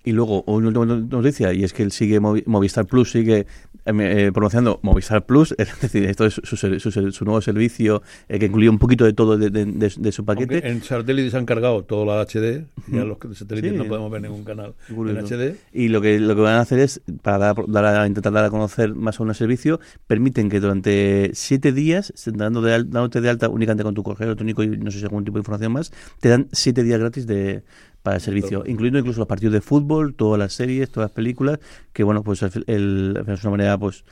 Y luego, una última noticia, y es que él sigue Movistar Plus, sigue em, eh, promocionando Movistar Plus, *laughs* es decir, esto es su, su, nuevo servicio eh, que incluye un poquito de todo de, de, su paquete. en satélite se han cargado todo la HD, ya los satélites no podemos ver ningún canal en HD. Y lo que, lo que van a hacer es, para dar, intentar dar a conocer más aún el servicio, permiten que durante siete días, dando de, dándote de alta únicamente con tu correo electrónico y no sé si algún tipo de información más, te dan siete días gratis de para el servicio, incluyendo incluso los partidos de fútbol, todas las series, todas las películas, que bueno, pues el, es una manera, pues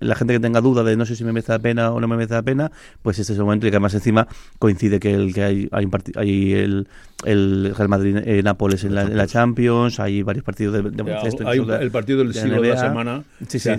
la gente que tenga duda de no sé si me merece la pena o no me merece la pena, pues este es el momento y que además encima coincide que el que hay, hay, hay el, el Real Madrid en Nápoles en la, Champions, hay varios partidos de, de Hay el partido del siglo de la semana. Sí, sí.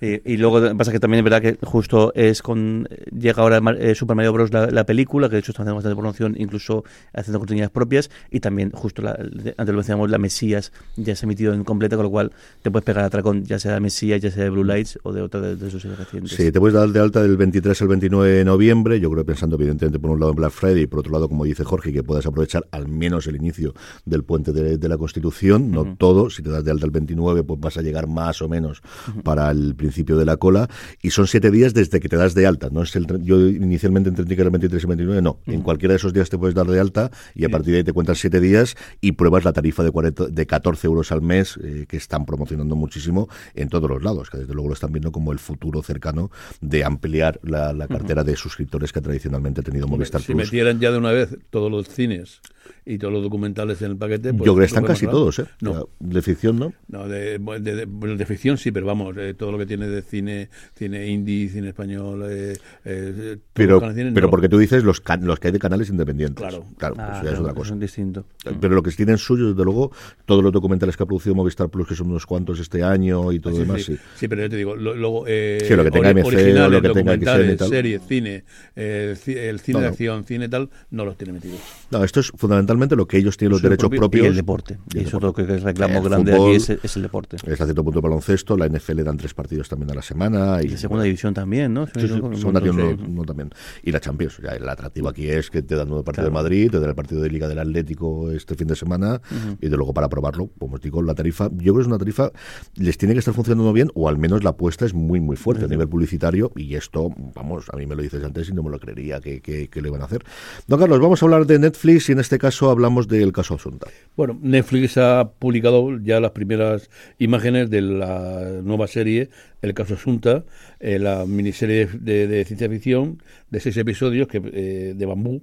Y, luego pasa que también es verdad que justo es con llega ahora eh, Super Mario Bros. La, película, que de hecho está haciendo bastante promoción, incluso haciendo continuidades propias, y también justo la, antes lo decíamos, la Mesías ya se ha emitido en completa, con lo cual te puedes pegar a tracón, ya sea de Mesías, ya sea de Blue Lights o de otra de, sus series recientes. Sí, te puedes dar de alta del 23 al 29 de noviembre, yo creo pensando evidentemente por un lado en Black Friday y por otro lado, como dice Jorge, que puedas aprovechar al menos el inicio del puente de, la Constitución, no todo, si te das de alta el 29 pues vas a llegar más o menos para el principio de la cola y son siete días desde que te das de alta, no es el yo inicialmente entendí que era el 23 y 29, no, en cualquiera de esos días te puedes dar de alta y a partir de ahí te cuentan siete días y pruebas la tarifa de, 40, de 14 euros al mes eh, que están promocionando muchísimo en todos los lados, que desde luego lo están viendo como el futuro cercano de ampliar la, cartera de suscriptores que tradicionalmente ha tenido Movistar si metieran ya de una vez todos los cines y todos los documentales en el paquete. Pues, Yo creo que están casi todos, ¿eh? No. De ficción, ¿no? No, de, de, ficción sí, pero vamos, eh, todo lo que tiene de cine, cine indie, cine español. Eh, eh pero pero porque tú dices los, los que hay de canales independientes. Claro, claro, pues ah, es otra cosa. Es distinto. Pero lo que tienen suyo, desde luego, todos los documentales que ha producido Movistar Plus, que son unos cuantos este año y todo ah, demás. Sí, sí. pero yo te digo, luego. Eh, sí, lo que tenga MC, o lo que tenga XN y tal. series, cine, el cine de acción, cine tal, no los tiene metidos. No, esto es fundamentalmente lo que ellos tienen los derechos propios. Y el deporte. Y, eso es lo que es reclamo grande aquí es, el deporte. Es a cierto punto baloncesto, la NFL dan tres partidos también a la semana. Y, la segunda división también, ¿no? segunda división no, también. Y la Champions. Ya, el atractivo aquí es que te dan un partido de Madrid, te dan el partido de Liga del Atlético este fin de semana y de luego para probarlo, como digo, la tarifa, yo creo que es una tarifa, les tiene que estar funcionando bien o al menos la apuesta es muy, muy fuerte a nivel publicitario y esto, vamos, a mí me lo dices antes y no me lo creería que, que, que le van a hacer. Don Carlos, vamos a hablar de Netflix y en este caso hablamos del caso Asunta. Bueno, Netflix ha publicado ya las primeras imágenes de la nueva serie El caso Asunta, eh, la miniserie de, ciencia ficción de seis episodios que, eh, de bambú,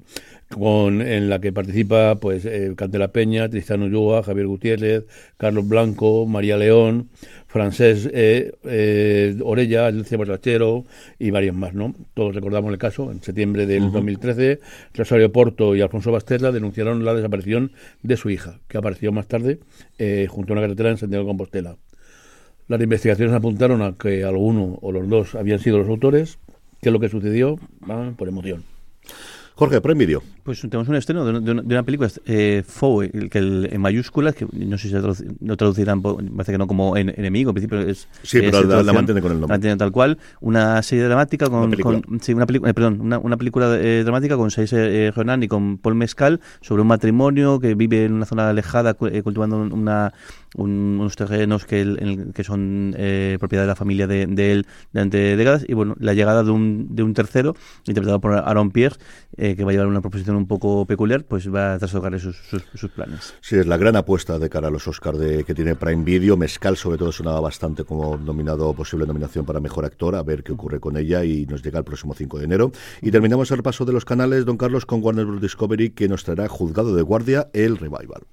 con, en la que participa pues eh, Cantela Peña, Tristán Ulloa, Javier Gutiérrez, Carlos Blanco, María León, Francés eh, eh, Orella, Alicia Borrachero y varios más, ¿no? Todos recordamos el caso. En septiembre del 2013, Rosario Porto y Alfonso Bastela denunciaron la desaparición de su hija, que apareció más tarde eh, junto a una carretera en Santiago de Compostela. Las investigaciones apuntaron a que alguno o los dos habían sido los autores. ¿Qué es lo que sucedió? por emoción. Jorge, Prime Video. Pues tenemos un estreno de, una, película, eh, Foe, que en mayúsculas, que no sé si lo traducirán, parece que no como enemigo, en principio es... Sí, pero la, mantiene con el nombre. La mantiene tal cual. Una serie dramática con... Una película. sí, una película, eh, perdón, una, película eh, dramática con seis eh, y con Paul Mescal sobre un matrimonio que vive en una zona alejada cultivando una unos terrenos que, que son eh, propiedad de la familia de, él durante décadas y bueno, la llegada de un, de un tercero interpretado por Aaron Pierre eh, que va a llevar una proposición un poco peculiar pues va a trastocar sus, sus, planes. Sí, es la gran apuesta de cara a los Oscars de, que tiene Prime Video, Mescal sobre todo sonaba bastante como nominado, posible nominación para Mejor Actor, a ver qué ocurre con ella y nos llega el próximo 5 de enero. Y terminamos el repaso de los canales, don Carlos, con Warner Bros. Discovery que nos traerá Juzgado de Guardia, el Revival.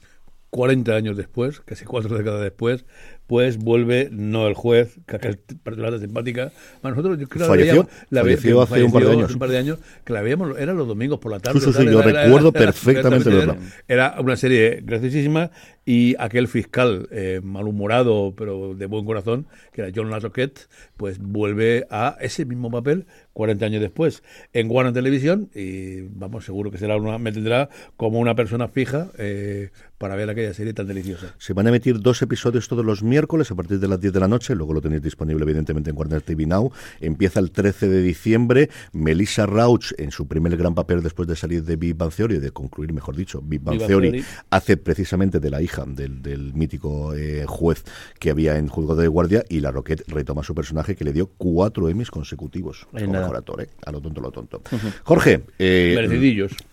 40 años después, casi cuatro décadas después, pues vuelve no el juez, que aquel personaje simpática. nosotros yo creo falleció, la falleció hace un par de años. un par de años, que la veíamos, eran los domingos por la tarde. Sí, sí, yo recuerdo *laughs* perfectamente era, era una serie graciosísima y aquel fiscal eh, malhumorado pero de buen corazón, que era John Lazoquette, pues vuelve a ese mismo papel 40 años después en Warner Televisión y vamos, seguro que será una, me tendrá como una persona fija eh, para ver aquella serie tan deliciosa. Se van a emitir dos episodios todos los miércoles a partir de las 10 de la noche, luego lo tenéis disponible evidentemente en Warner TV Now. Empieza el 13 de diciembre. Melissa Rauch, en su primer gran papel después de salir de Big Bang Theory, de concluir, mejor dicho, Big Bang, Theory, hace precisamente de la hija del, mítico eh, juez que había en Juzgado de Guardia y la Roquette retoma su personaje que le dio cuatro Emmys consecutivos como mejor actor, ¿eh? a lo tonto, lo tonto. Jorge, eh,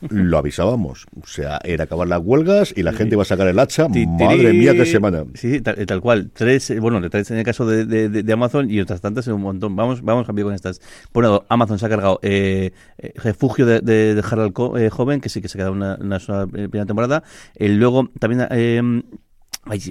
lo avisábamos, o sea, era acabar las huelgas y la gente va a sacar el hacha. Madre mía, qué semana. Sí, tal, cual. Tres, eh, bueno, tres en el caso de, Amazon y otras tantas en un montón. Vamos, vamos a con estas. Bueno, Amazon se ha cargado eh, eh Refugio de, de, Harald eh, Joven, que sí que se ha quedado una, una sola primera temporada. luego también. Eh, Ay,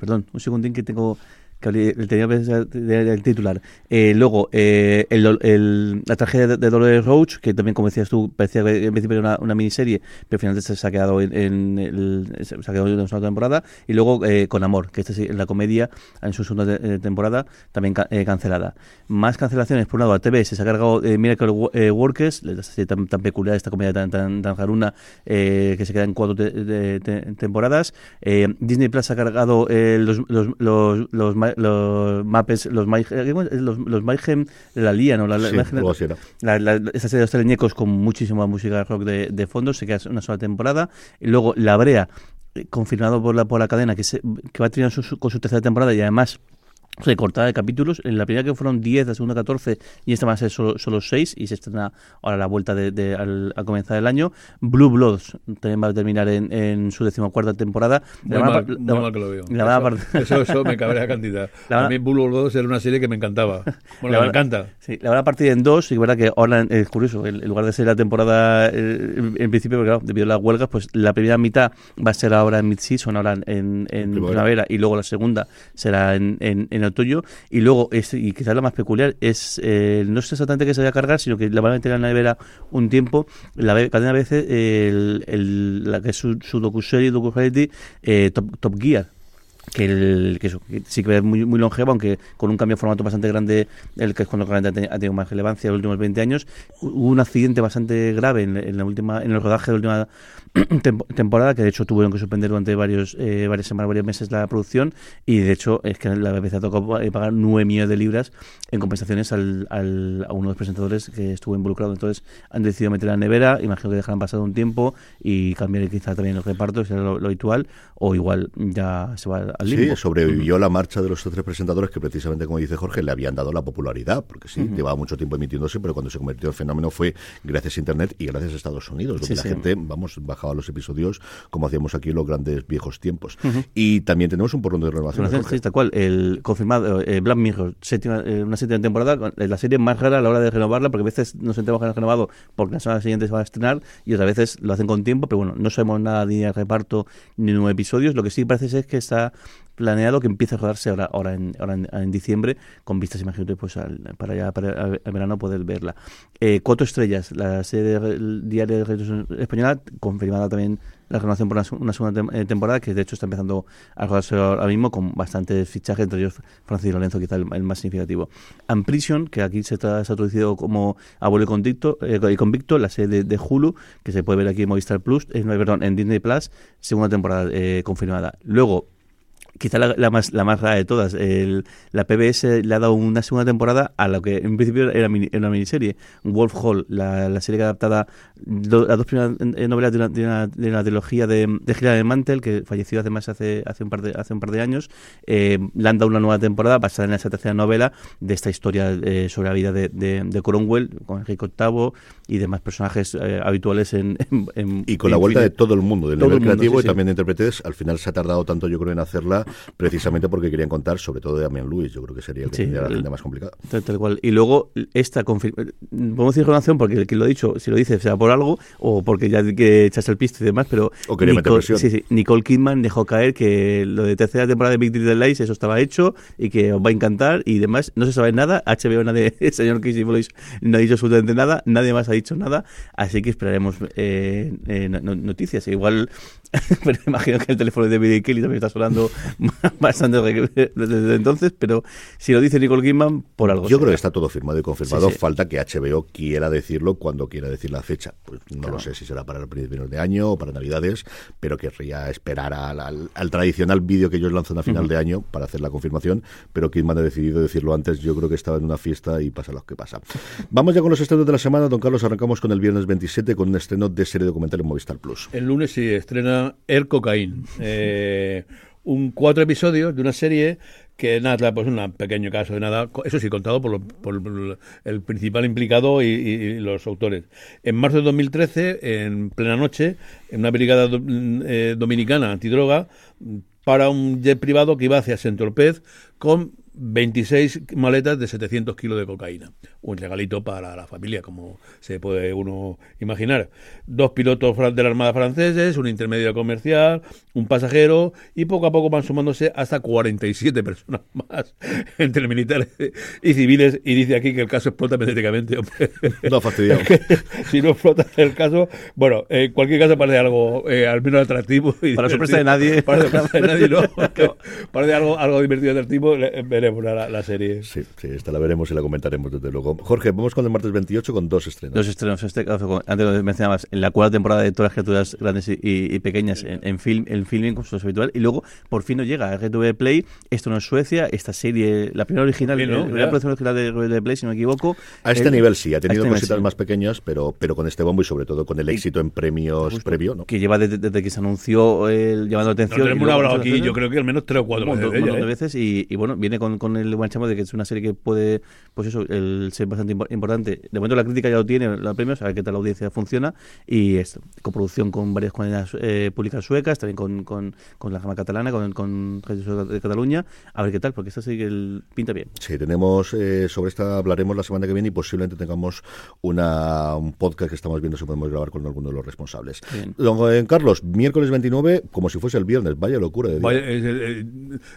perdón, un segundín que tengo que tenía el titular. Eh, luego, eh, el, la tragedia de, Dolores Roach, que también, como decías tú, parecía que en principio era una, miniserie, pero finalmente se ha quedado en, el, se ha quedado en una temporada. Y luego, eh, Con Amor, que esta es la comedia en su segunda temporada, también cancelada. Más cancelaciones, por un lado, a TV se ha cargado Miracle Workers, la serie tan, peculiar, esta comedia tan, tan, tan jaruna, que se queda en cuatro temporadas. Disney Plus ha cargado los, los, los, los los mapes, los eh, los, los Mayhem la lía, ¿no? La, la, esa serie de los teleñecos con muchísima música rock de, de fondo, se queda una sola temporada. Y luego La Brea, eh, confirmado por la, por la cadena, que, se, que va a tener con su tercera temporada y además recortada de capítulos. En la primera que fueron 10, la segunda 14 y esta va a ser solo, solo 6 y se estrena ahora la vuelta de, al, a comenzar el año. Blue Bloods también va a terminar en, en su decimocuarta temporada. Muy, mal, que lo veo. eso, eso, me cabrea cantidad. *laughs* a mí Blue Bloods era una serie que me encantaba. *laughs* Bueno, me encanta. Sí, la van a partir en dos y es verdad que ahora es curioso, en lugar de ser la temporada eh, en, principio, porque claro, debido a las huelgas, pues la primera mitad va a ser ahora en mid-season, ahora en, en primavera y luego la segunda será en, en, en tuyo y luego, es, y quizás lo más peculiar, es eh, no es exactamente que se vaya a cargar, sino que la van a meter en la nevera un tiempo, la cadena veces el, el, la que es su, su docu-serie, docu-reality, eh, Top, Top Gear que, el, que, eso, sí que es muy, muy longevo, aunque con un cambio de formato bastante grande, el que es cuando ha tenido más relevancia en los últimos 20 años. Hubo un accidente bastante grave en, la última, en el rodaje de la última *clears throat* temporada, que de hecho tuvieron que suspender durante varios, eh, varias semanas, varios meses la producción, y de hecho es que la BBC tocado eh, pagar 9 millones de libras en compensaciones al, al, a uno de los presentadores que estuvo involucrado. Entonces han decidido meter la nevera, imagino que dejarán pasado un tiempo y cambiar quizá también el reparto, si era lo, lo habitual, o igual ya se va Sí, sobrevivió la marcha de los tres presentadores que precisamente, como dice Jorge, le habían dado la popularidad, porque sí, llevaba mucho tiempo emitiéndose, pero cuando se convirtió en fenómeno fue gracias a Internet y gracias a Estados Unidos, donde la gente, vamos, bajaba los episodios como hacíamos aquí en los grandes viejos tiempos. Y también tenemos un porrón de renovación. Sí, tal cual, el confirmado, eh, Black Mirror, eh, una séptima temporada, la serie más rara a la hora de renovarla, porque a veces nos sentimos que han renovado porque la semana siguiente se va a estrenar y otras veces lo hacen con tiempo, pero bueno, no sabemos nada ni de reparto ni de episodios. Lo que sí parece es que está planeado que empiece a rodarse ahora, ahora, en, ahora en, diciembre, con vistas, imagínate, pues para ya para el verano poder verla. Eh, Cuatro Estrellas, la serie diaria de Española, también la renovación por una, segunda eh, temporada, que de hecho está empezando a rodarse ahora mismo con bastantes fichajes, entre ellos Francis Lorenzo, quizá el, más significativo. And Prison, que aquí se, ha traducido como Abuelo y Convicto, eh, convicto la serie de, Hulu, que se puede ver aquí en Movistar Plus, eh, perdón, en Disney Plus, segunda temporada eh, confirmada. Luego, quizá la, más la más rara de todas. El, la PBS le ha dado una segunda temporada a lo que en principio era, una miniserie. Wolf Hall, la, la serie que adaptada las dos primeras eh, novelas de una, de una, trilogía de, de de Mantel, que falleció además hace, hace, un, par de, hace un par de años. Eh, le han dado una nueva temporada basada en esa tercera novela de esta historia eh, sobre la vida de, de, Cromwell, con Enrique VIII y demás personajes eh, habituales en, Y con la vuelta de todo el mundo, del nivel creativo y también de intérpretes. Al final se ha tardado tanto, yo creo, en hacerla precisamente porque querían contar sobre todo de Damian Lewis. Yo creo que sería el que tendría la agenda más complicada. Tal, cual. Y luego, esta podemos decir información porque el que lo ha dicho, si lo dice, sea por algo o porque ya que echas el pisto y demás, pero. O quería Nicole, meter sí, sí, Nicole Kidman dejó caer que lo de tercera temporada de Big Little Lies, eso estaba hecho y que os va a encantar y demás. No se sabe nada. HBO, nadie, el *laughs* señor Casey no ha dicho absolutamente nada. Nadie más ha dicho nada. Así que esperaremos eh, eh, noticias. Igual, *laughs* pero imagino que el teléfono de David Kelly también está sonando *laughs* bastante desde entonces, pero si lo dice Nicole Kidman, por algo. Yo creo que está todo firmado y confirmado. Falta que HBO quiera decirlo cuando quiera decir la fecha. Pues no lo sé si será para el principio de año o para Navidades, pero querría esperar al, al, tradicional vídeo que ellos lanzan a final de año para hacer la confirmación. Pero Kidman ha decidido decirlo antes. Yo creo que estaba en una fiesta y pasa lo que pasa. Vamos ya con los estrenos de la semana. Don Carlos, arrancamos con el viernes 27 con un estreno de serie documental en Movistar Plus. El lunes sí estrena El Cocaín. *laughs* Eh, un cuatro episodios de una serie que nada, pues un pequeño caso de nada, eso sí, contado por, el principal implicado y, los autores. En marzo de 2013, en plena noche, en una brigada eh, dominicana antidroga, para un jet privado que iba hacia saint con 26 maletas de 700 kilos de cocaína. Un regalito para la familia, como se puede uno imaginar. Dos pilotos de la Armada franceses, un intermedio comercial, un pasajero, y poco a poco van sumándose hasta 47 personas *laughs* más, entre militares y civiles. Y dice aquí que el caso explota mediáticamente. No, fastidiado. *laughs* si no explota el caso, bueno, en cualquier caso parece algo eh, al menos atractivo. Y para sorpresa de nadie. *laughs* Para sorpresa de nadie, no. Parece algo, algo divertido y atractivo veremos la, serie. Sí, sí, esta la veremos y la comentaremos desde luego. Jorge, vamos con el martes 28 con dos estrenos. Dos estrenos. Este, antes lo mencionabas, en la cuarta temporada de todas las criaturas grandes y, pequeñas en, film, en filming, como es habitual. Y luego, por fin nos llega a RTV Play. Esto no es Suecia. Esta serie, la primera original, la primera producción original de RTV Play, si no me equivoco. A este nivel sí, ha tenido este cositas más pequeñas, pero, pero con este bombo y sobre todo con el éxito en premios previo. ¿no? Que lleva desde, que se anunció el, llamando atención. No, hemos hablado aquí, yo creo que al menos tres o cuatro ¿eh? veces. y, y, bueno, viene con, con el buen chamo de que es una serie que puede, pues eso, el ser bastante importante. De momento la crítica ya lo tiene, la premios, a ver qué tal la audiencia funciona. Y es coproducción con varias comunidades eh, públicas suecas, también con, con, con la Jama Catalana, con, con de Cataluña. A ver qué tal, porque esta sí que pinta bien. Sí, tenemos, eh, sobre esta hablaremos la semana que viene y posiblemente tengamos una, un podcast que estamos viendo si podemos grabar con alguno de los responsables. Don eh, Carlos, miércoles 29, como si fuese el viernes, vaya locura de día.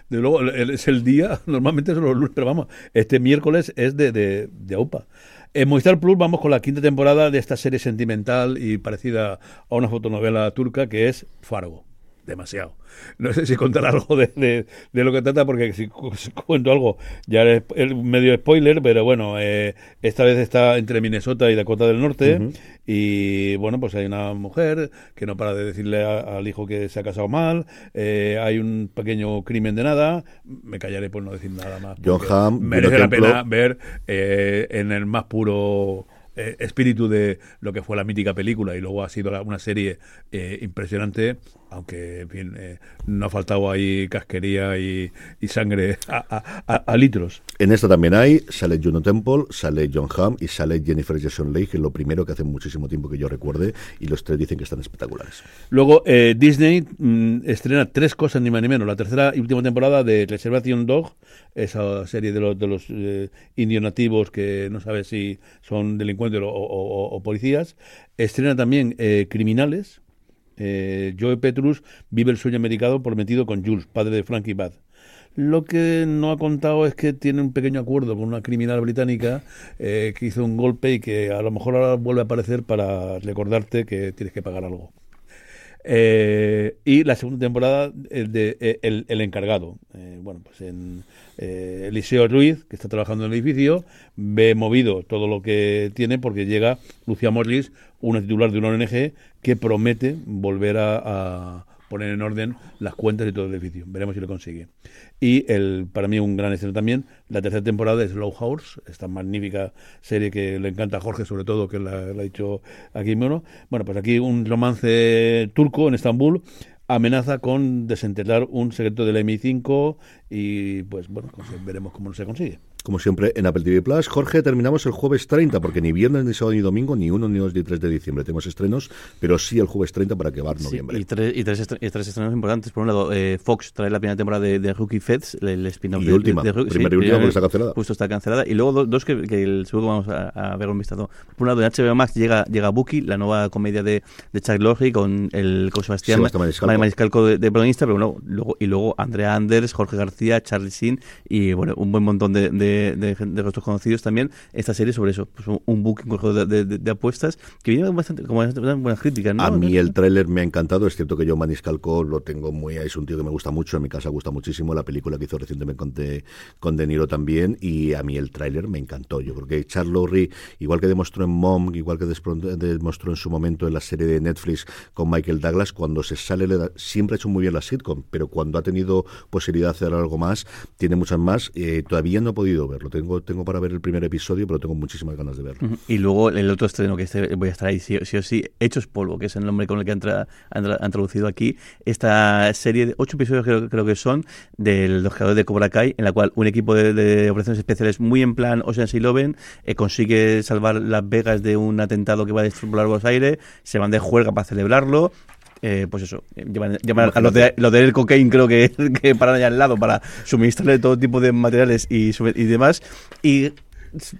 de luego, es el día, *laughs* normalmente son los lunes, pero vamos, este miércoles es de, de, de AUPA. En Movistar Plus vamos con la quinta temporada de esta serie sentimental y parecida a una fotonovela turca que es Fargo demasiado. No sé si contar algo de, lo que trata, porque si, cuento algo ya es, medio spoiler, pero bueno, eh, esta vez está entre Minnesota y Dakota del Norte, y bueno, pues hay una mujer que no para de decirle al hijo que se ha casado mal, eh, hay un pequeño crimen de nada, me callaré por no decir nada más. John Hamm, merece la pena ver eh, en el más puro eh, espíritu de lo que fue la mítica película y luego ha sido una serie eh, impresionante, aunque en fin, eh, no ha faltado ahí casquería y, sangre a, litros. En esta también hay, sale Juno Temple, sale John Hamm y sale Jennifer Jason Leigh, que es lo primero que hace muchísimo tiempo que yo recuerde, y los tres dicen que están espectaculares. Luego, Disney mm, estrena tres cosas, ni más ni menos. La tercera y última temporada de Reservation Dog, esa serie de los, de los indios nativos que no sabe si son delincuentes o, policías. Estrena también eh, Criminales. Eh, Joe Petrus vive el sueño americano prometido con Jules, padre de Frankie Bad. Lo que no ha contado es que tiene un pequeño acuerdo con una criminal británica eh, que hizo un golpe y que a lo mejor ahora vuelve a aparecer para recordarte que tienes que pagar algo. Y la segunda temporada de el, el encargado. bueno, pues en eh, Eliseo Ruiz, que está trabajando en el edificio, ve movido todo lo que tiene porque llega Lucia Morris, una titular de una ONG, que promete volver a, poner en orden las cuentas de todo el edificio. Veremos si lo consigue. Y el, para mí un gran escenario también, la tercera temporada de Slow House, esta magnífica serie que le encanta a Jorge, sobre todo, que la, ha dicho aquí Bueno, pues aquí un romance turco en Estambul, amenaza con desenterrar un secreto del MI5 y pues bueno, veremos cómo se consigue. Como siempre, en Apple TV Plus. Jorge, terminamos el jueves 30, porque ni viernes, ni sábado, ni domingo, ni uno, ni dos, ni tres de diciembre tenemos estrenos, pero sí el jueves 30 para que va noviembre. y, tres, y, tres estrenos importantes. Por un lado, eh, Fox trae la primera temporada de, Rookie Feds, el, spin-off de, última, de, primera y última porque está cancelada. Justo está cancelada. Y luego dos, que, el seguro vamos a, ver un vistazo. Por un lado, en HBO Max llega, llega Bucky, la nueva comedia de, de Chuck Lorre con el con Sebastián, Maniscalco, de, de protagonista, pero bueno, luego, y luego Andrea Anders, Jorge García, Charlie Sin y bueno, un buen montón de, de, de, rostros conocidos también. Esta serie sobre eso, pues un, book, un juego de, apuestas que viene bastante, como buenas críticas. ¿no? A mí el tráiler me ha encantado, es cierto que yo Maniscalco lo tengo muy, es un tío que me gusta mucho, en mi casa gusta muchísimo, la película que hizo recientemente con De, con de Niro también, y a mí el tráiler me encantó. Yo creo que Charles Lowry, igual que demostró en Mom, igual que demostró en su momento en la serie de Netflix con Michael Douglas, cuando se sale, siempre ha hecho muy bien la sitcom, pero cuando ha tenido posibilidad de hacer algo más, tiene muchas más. Eh, todavía no he podido verlo. Tengo, tengo para ver el primer episodio, pero tengo muchísimas ganas de verlo. Y luego el otro estreno que este, voy a estar ahí sí, o sí, Hechos Polvo, que es el nombre con el que han, traducido aquí. Esta serie de ocho episodios creo, creo que son de los creadores de Cobra Kai, en la cual un equipo de, operaciones especiales muy en plan Ocean's Eleven eh, consigue salvar Las Vegas de un atentado que va a destruir los aires, se van de juerga para celebrarlo eh, pues eso, llevan, a los, de, los del cocaine creo que, *laughs* que paran allá al lado para suministrarle todo tipo de materiales y, y demás. Y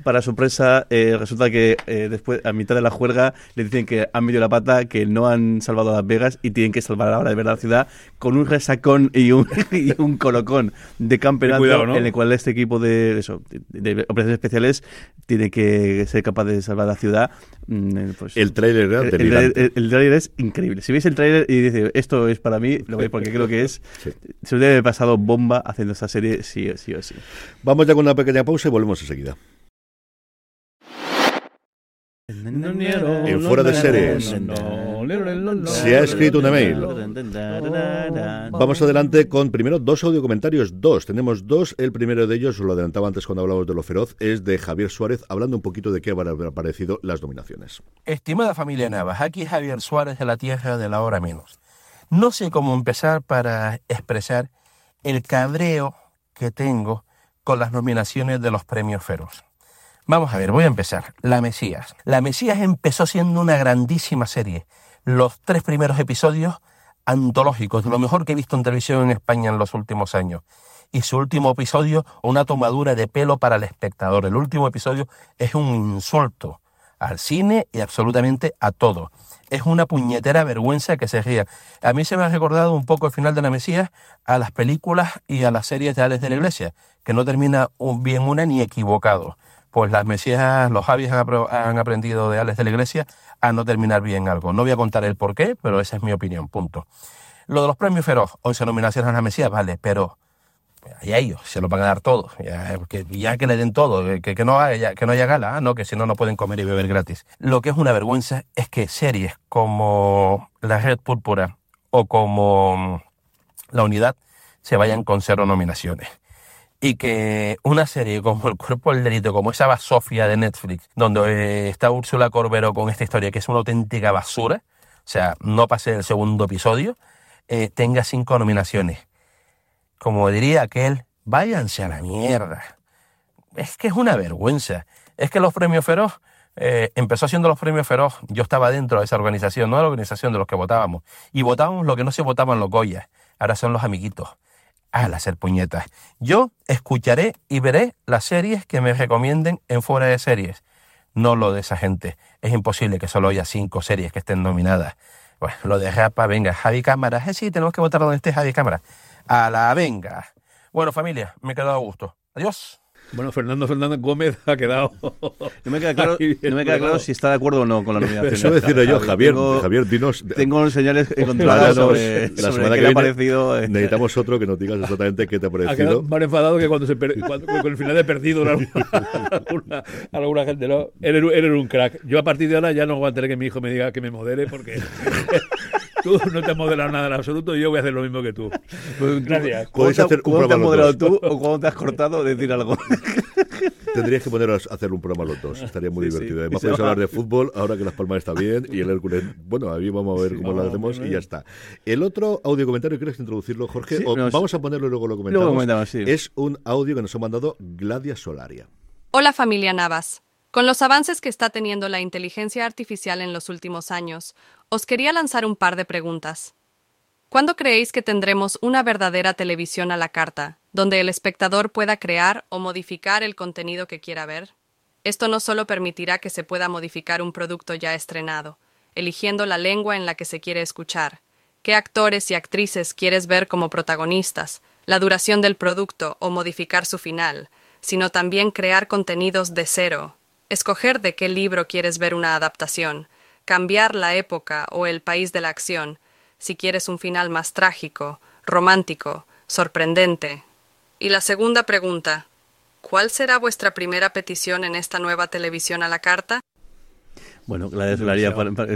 para sorpresa, eh, resulta que eh, después, a mitad de la juerga, le dicen que han metido la pata, que no han salvado a Las Vegas y tienen que salvar ahora de verdad la ciudad con un resacón y un, *laughs* y un colocón de campeonato en el cual este equipo de, eso, de, operaciones especiales tiene que ser capaz de salvar la ciudad. Mm, eh, pues, el tráiler el, el, es increíble. Si veis el tráiler y dice esto es para mí, lo veis porque creo que es. *laughs* Se debe haber pasado bomba haciendo esta serie, sí, sí o sí. Vamos ya con una pequeña pausa y volvemos enseguida. En fuera de series se ha escrito un email. Vamos adelante con primero dos audio comentarios. Dos, tenemos dos. El primero de ellos, lo adelantaba antes cuando hablábamos de lo feroz, es de Javier Suárez, hablando un poquito de qué han aparecido las nominaciones. Estimada familia Navas, aquí Javier Suárez de la Tierra de la Hora Menos. No sé cómo empezar para expresar el cabreo que tengo con las nominaciones de los premios Feroz. Vamos a ver, voy a empezar. La Mesías. La Mesías empezó siendo una grandísima serie. Los tres primeros episodios antológicos, lo mejor que he visto en televisión en España en los últimos años. Y su último episodio, una tomadura de pelo para el espectador. El último episodio es un insulto al cine y absolutamente a todo. Es una puñetera vergüenza que se ría. A mí se me ha recordado un poco el final de La Mesías a las películas y a las series de Alex de la Iglesia, que no termina bien una ni equivocado pues las mesías, los Javis han, aprendido de Alex de la Iglesia a no terminar bien algo. No voy a contar el por qué, pero esa es mi opinión, punto. Lo de los premios Feroz, 11 nominaciones a las mesías, vale, pero a ellos se lo van a dar todo, ya que, ya que le den todo, que, no haya, que no haya gala, no, que si no, no pueden comer y beber gratis. Lo que es una vergüenza es que series como La Red Púrpura o como La Unidad se vayan con cero nominaciones y que una serie como El cuerpo del delito, como esa basofia de Netflix, donde eh, está Úrsula Corbero con esta historia que es una auténtica basura, o sea, no pase el segundo episodio, eh, tenga cinco nominaciones. Como diría aquel, váyanse a la mierda. Es que es una vergüenza. Es que los premios Feroz, eh, empezó haciendo los premios Feroz, yo estaba dentro de esa organización, no de la organización de los que votábamos, y votábamos lo que no se votaban los Goya, ahora son los amiguitos al hacer puñetas. Yo escucharé y veré las series que me recomienden en fuera de series. No lo de esa gente. Es imposible que solo haya cinco series que estén nominadas. Bueno, lo de Rapa, venga, Javi Cámara. Eh, sí, tenemos que votar donde esté Javi Cámara. A la venga. Bueno, familia, me he quedado a gusto. Adiós. Bueno, Fernando Fernández Gómez ha quedado. No me queda claro, no me queda claro si está de acuerdo o no con la nominación. Eso decirlo yo, Javier. Javier, Javier, dinos. Tengo señales encontradas sobre, la semana que le ha parecido. Eh. Necesitamos otro que nos digas exactamente qué te ha parecido. Ha más enfadado que cuando se *laughs* cuando, con el final de perdido alguna, alguna, gente. ¿no? Eres, eres un crack. Yo a partir de ahora ya no aguantaré que mi hijo me diga que me modere porque. *laughs* tú no te has moderado nada en absoluto y yo voy a hacer lo mismo que tú. Pues, gracias. ¿Puedes hacer un programa te has moderado tú o cuando te has cortado decir algo? *laughs* Tendrías que poner a hacer un programa los dos, estaría muy divertido. Además, podéis hablar de fútbol, ahora que Las Palmas está bien, y el Hércules, bueno, ahí vamos a ver cómo lo hacemos y ya está. El otro audio comentario, ¿quieres introducirlo, Jorge? o vamos a ponerlo y luego lo comentamos. Luego comentamos Es un audio que nos ha mandado Gladia Solaria. Hola familia Navas. Con los avances que está teniendo la inteligencia artificial en los últimos años, os quería lanzar un par de preguntas. ¿Cuándo creéis que tendremos una verdadera televisión a la carta, donde el espectador pueda crear o modificar el contenido que quiera ver? Esto no solo permitirá que se pueda modificar un producto ya estrenado, eligiendo la lengua en la que se quiere escuchar, qué actores y actrices quieres ver como protagonistas, la duración del producto o modificar su final, sino también crear contenidos de cero, escoger de qué libro quieres ver una adaptación, cambiar la época o el país de la acción, si quieres un final más trágico, romántico, sorprendente. Y la segunda pregunta, ¿cuál será vuestra primera petición en esta nueva televisión a la carta? Bueno, la de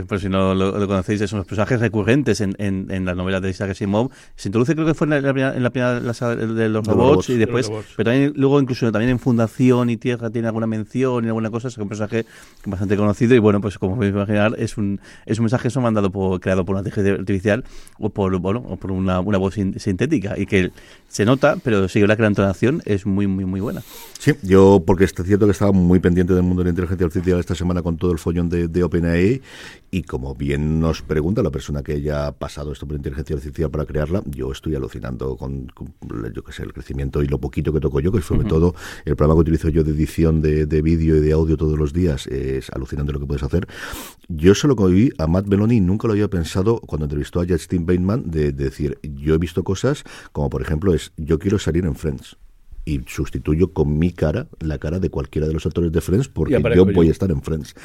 por, si no lo, conocéis, son los personajes recurrentes en, en, las novelas de Isaac Asimov. Se introduce, creo que fue en la, primera, de los robots, y después, pero también luego incluso también en Fundación y Tierra tiene alguna mención y alguna cosa, es un personaje bastante conocido y bueno, pues como podéis imaginar, es un, es un mensaje eso mandado por, creado por una inteligencia artificial o por, bueno, o por una, una voz sintética y que se nota, pero sí, la la entonación es muy, muy, muy buena. Sí, yo, porque es cierto que estaba muy pendiente del mundo de la inteligencia artificial esta semana con todo el follón de, de OpenAI y como bien nos pregunta la persona que haya pasado esto por inteligencia artificial para crearla, yo estoy alucinando con, yo que sé, el crecimiento y lo poquito que toco yo, que sobre todo el programa que utilizo yo de edición de, de vídeo y de audio todos los días, es alucinante lo que puedes hacer. Yo solo que vi a Matt Belloni, nunca lo había pensado cuando entrevistó a Justin Bateman, de, de decir, yo he visto cosas como por ejemplo es, yo quiero salir en Friends y sustituyo con mi cara la cara de cualquiera de los actores de Friends porque yo voy a estar en Friends.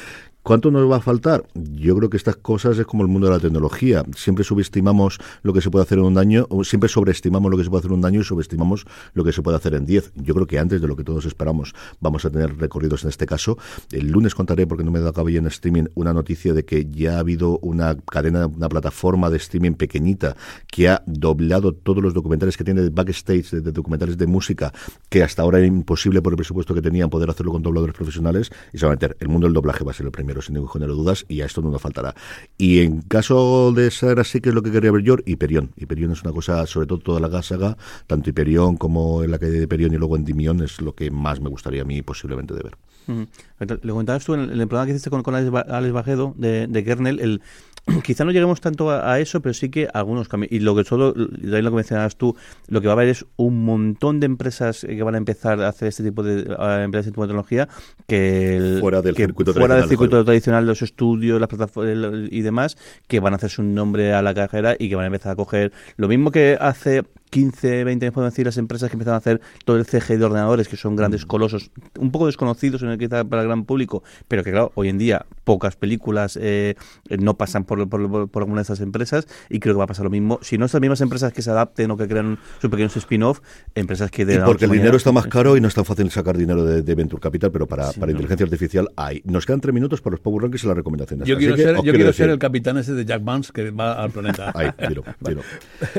¿Cuánto nos va a faltar? Yo creo que estas cosas es como el mundo de la tecnología. Siempre subestimamos lo que se puede hacer en un año, siempre sobreestimamos lo que se puede hacer en un año y subestimamos lo que se puede hacer en diez. Yo creo que antes de lo que todos esperamos vamos a tener recorridos en este caso. El lunes contaré, porque no me da cabello en streaming, una noticia de que ya ha habido una cadena, una plataforma de streaming pequeñita que ha doblado todos los documentales que tiene de backstage, de, documentales de música, que hasta ahora era imposible por el presupuesto que tenían poder hacerlo con dobladores profesionales, y se va a meter. El mundo del doblaje va a ser el premio sin de dudas, y a esto no nos faltará. Y en caso de ser así, que es lo que quería ver yo, Hyperion. Hyperion es una cosa, sobre todo toda la saga, tanto Hyperion como en la calle de Hyperion y luego en Dimion, es lo que más me gustaría a mí posiblemente de ver. Le comentabas tú en el, programa que hiciste con, con Alex Bajedo de, de Kernel, el *clears throat* quizá no lleguemos tanto a, eso, pero sí que algunos cambios. Y lo que solo, lo que mencionabas tú, lo que va a haber es un montón de empresas que van a empezar a hacer este tipo de empresas de tecnología que, fuera del circuito fuera tradicional, del circuito tradicional, los estudios, las plataformas y demás, que van a hacer su nombre a la carrera y que van a empezar a coger lo mismo que hace 15, 20 años, podemos decir, las empresas que empezaron a hacer todo el CG de ordenadores, que son grandes mm. colosos, un poco desconocidos en el para el gran público, pero que claro, hoy en día pocas películas eh, no pasan por, por, por, alguna de esas empresas y creo que va a pasar lo mismo. Si no, estas mismas empresas que se adapten o que crean sus pequeños spin-off, empresas que... De porque el dinero está más caro y no es tan fácil sacar dinero de, Venture Capital, pero para, para inteligencia artificial hay. Nos quedan tres minutos para los Power Rankings y las recomendaciones. Yo quiero, ser, yo quiero ser, el capitán ese de Jack Vance que va al planeta. Ahí, tiro, tiro.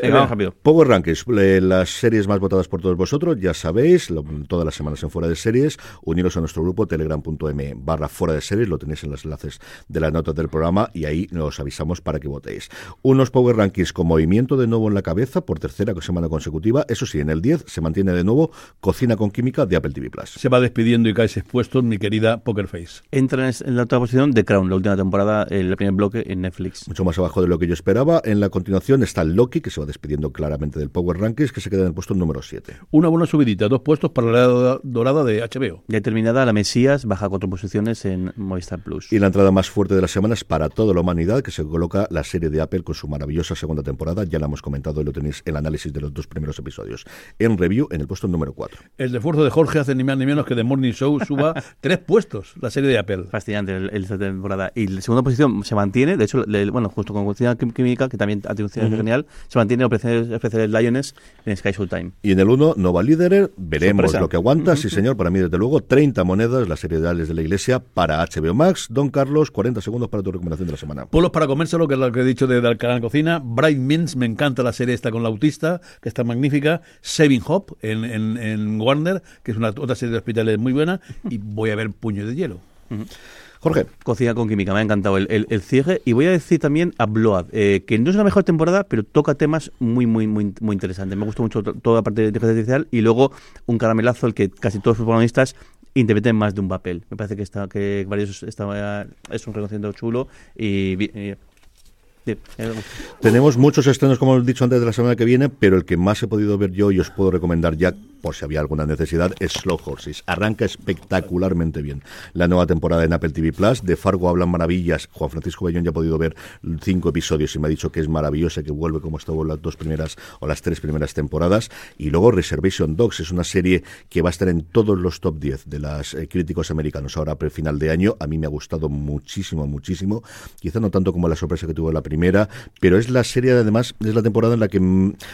*laughs* vamos rápido. Power Rankings, las series más votadas por todos vosotros, ya sabéis, todas las semanas en Fuera de Series, uniros a nuestro grupo telegram.m barra Fuera de Series, lo tenéis en los enlaces de las notas del programa y ahí nos avisamos para que votéis. Unos Power Rankings con movimiento de nuevo en la cabeza por tercera semana consecutiva, eso sí, en el 10 se mantiene de nuevo Cocina con Química de Apple TV Plus. Se va despidiendo y caes expuesto, mi querida Poker Face. Entra en la otra posición de Crown, la última temporada, el primer bloque en Netflix. Mucho más abajo de lo que yo esperaba. En la continuación está Loki, que se va despidiendo claramente del Power Rankings, que se queda en el puesto número 7. Una buena subidita, dos puestos para la dorada de HBO. Ya terminada, La Mesías baja cuatro posiciones en Movistar Plus. Y la entrada más fuerte de la semana es para toda la humanidad, que se coloca la serie de Apple con su maravillosa segunda temporada. Ya la hemos comentado y lo tenéis el análisis de los dos primeros episodios. En review, en el puesto número 4. El esfuerzo de Jorge hace ni más ni menos que The Morning Show suba *laughs* tres puestos, la serie de Apple. Fascinante esta temporada. Y la segunda posición se mantiene, de hecho, bueno, justo con Cocina Química, que también ha tenido un genial, se mantiene Operaciones Especiales en Sky Showtime. Y en el 1, Nova Líder, veremos lo que aguanta. Sí, señor, para mí, desde luego, 30 monedas, las seriedades de la Iglesia para HBO Max. Don Carlos, 40 segundos para tu recomendación de la semana. Pueblos para comérselo, que es lo que he dicho de, canal Cocina. Bright Means, me encanta la serie esta con la autista, que está magnífica. Saving Hope en, en, Warner, que es una otra serie de hospitales muy buena. Y voy a ver Puño de Hielo. Jorge. Cocina con química, me ha encantado el, el, cierre. Y voy a decir también a Blood, eh, que no es la mejor temporada, pero toca temas muy, muy, muy, muy interesantes. Me gustó mucho toda la parte de inteligencia artificial y luego un caramelazo, el que casi todos los protagonistas interpreten más de un papel. Me parece que está que varios está, es un reconocimiento chulo y, y tenemos muchos estrenos, como he dicho antes, de la semana que viene, pero el que más he podido ver yo y os puedo recomendar ya, por si había alguna necesidad, es Slow Horses. Arranca espectacularmente bien la nueva temporada en Apple TV Plus. De Fargo hablan maravillas. Juan Francisco Bellón ya ha podido ver cinco episodios y me ha dicho que es maravillosa, que vuelve como estuvo las dos primeras o las tres primeras temporadas. Y luego Reservation Dogs es una serie que va a estar en todos los top 10 de los eh, críticos americanos ahora para el final de año. A mí me ha gustado muchísimo, muchísimo. Quizá no tanto como la sorpresa que tuvo la primera, pero es la serie, además, es la temporada en la que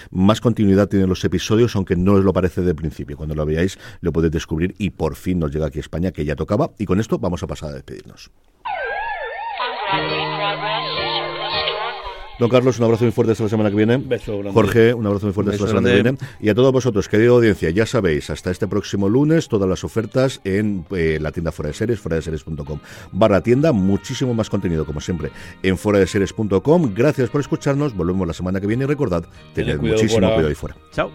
más continuidad tienen los episodios, aunque no os lo parece de principio. Cuando lo veáis, lo podéis descubrir y por fin nos llega aquí a España, que ya tocaba. Y con esto vamos a pasar a despedirnos. Don Carlos, un abrazo muy fuerte hasta la semana que viene. Jorge, un abrazo muy fuerte hasta la semana que viene. Y a todos vosotros, querida audiencia, ya sabéis, hasta este próximo lunes, todas las ofertas en eh, la tienda fuera de series, fuera de series.com. Barra tienda, muchísimo más contenido, como siempre, en fuera de series.com. Gracias por escucharnos. Volvemos la semana que viene y recordad, tened muchísimo cuidado ahí fuera. Chao.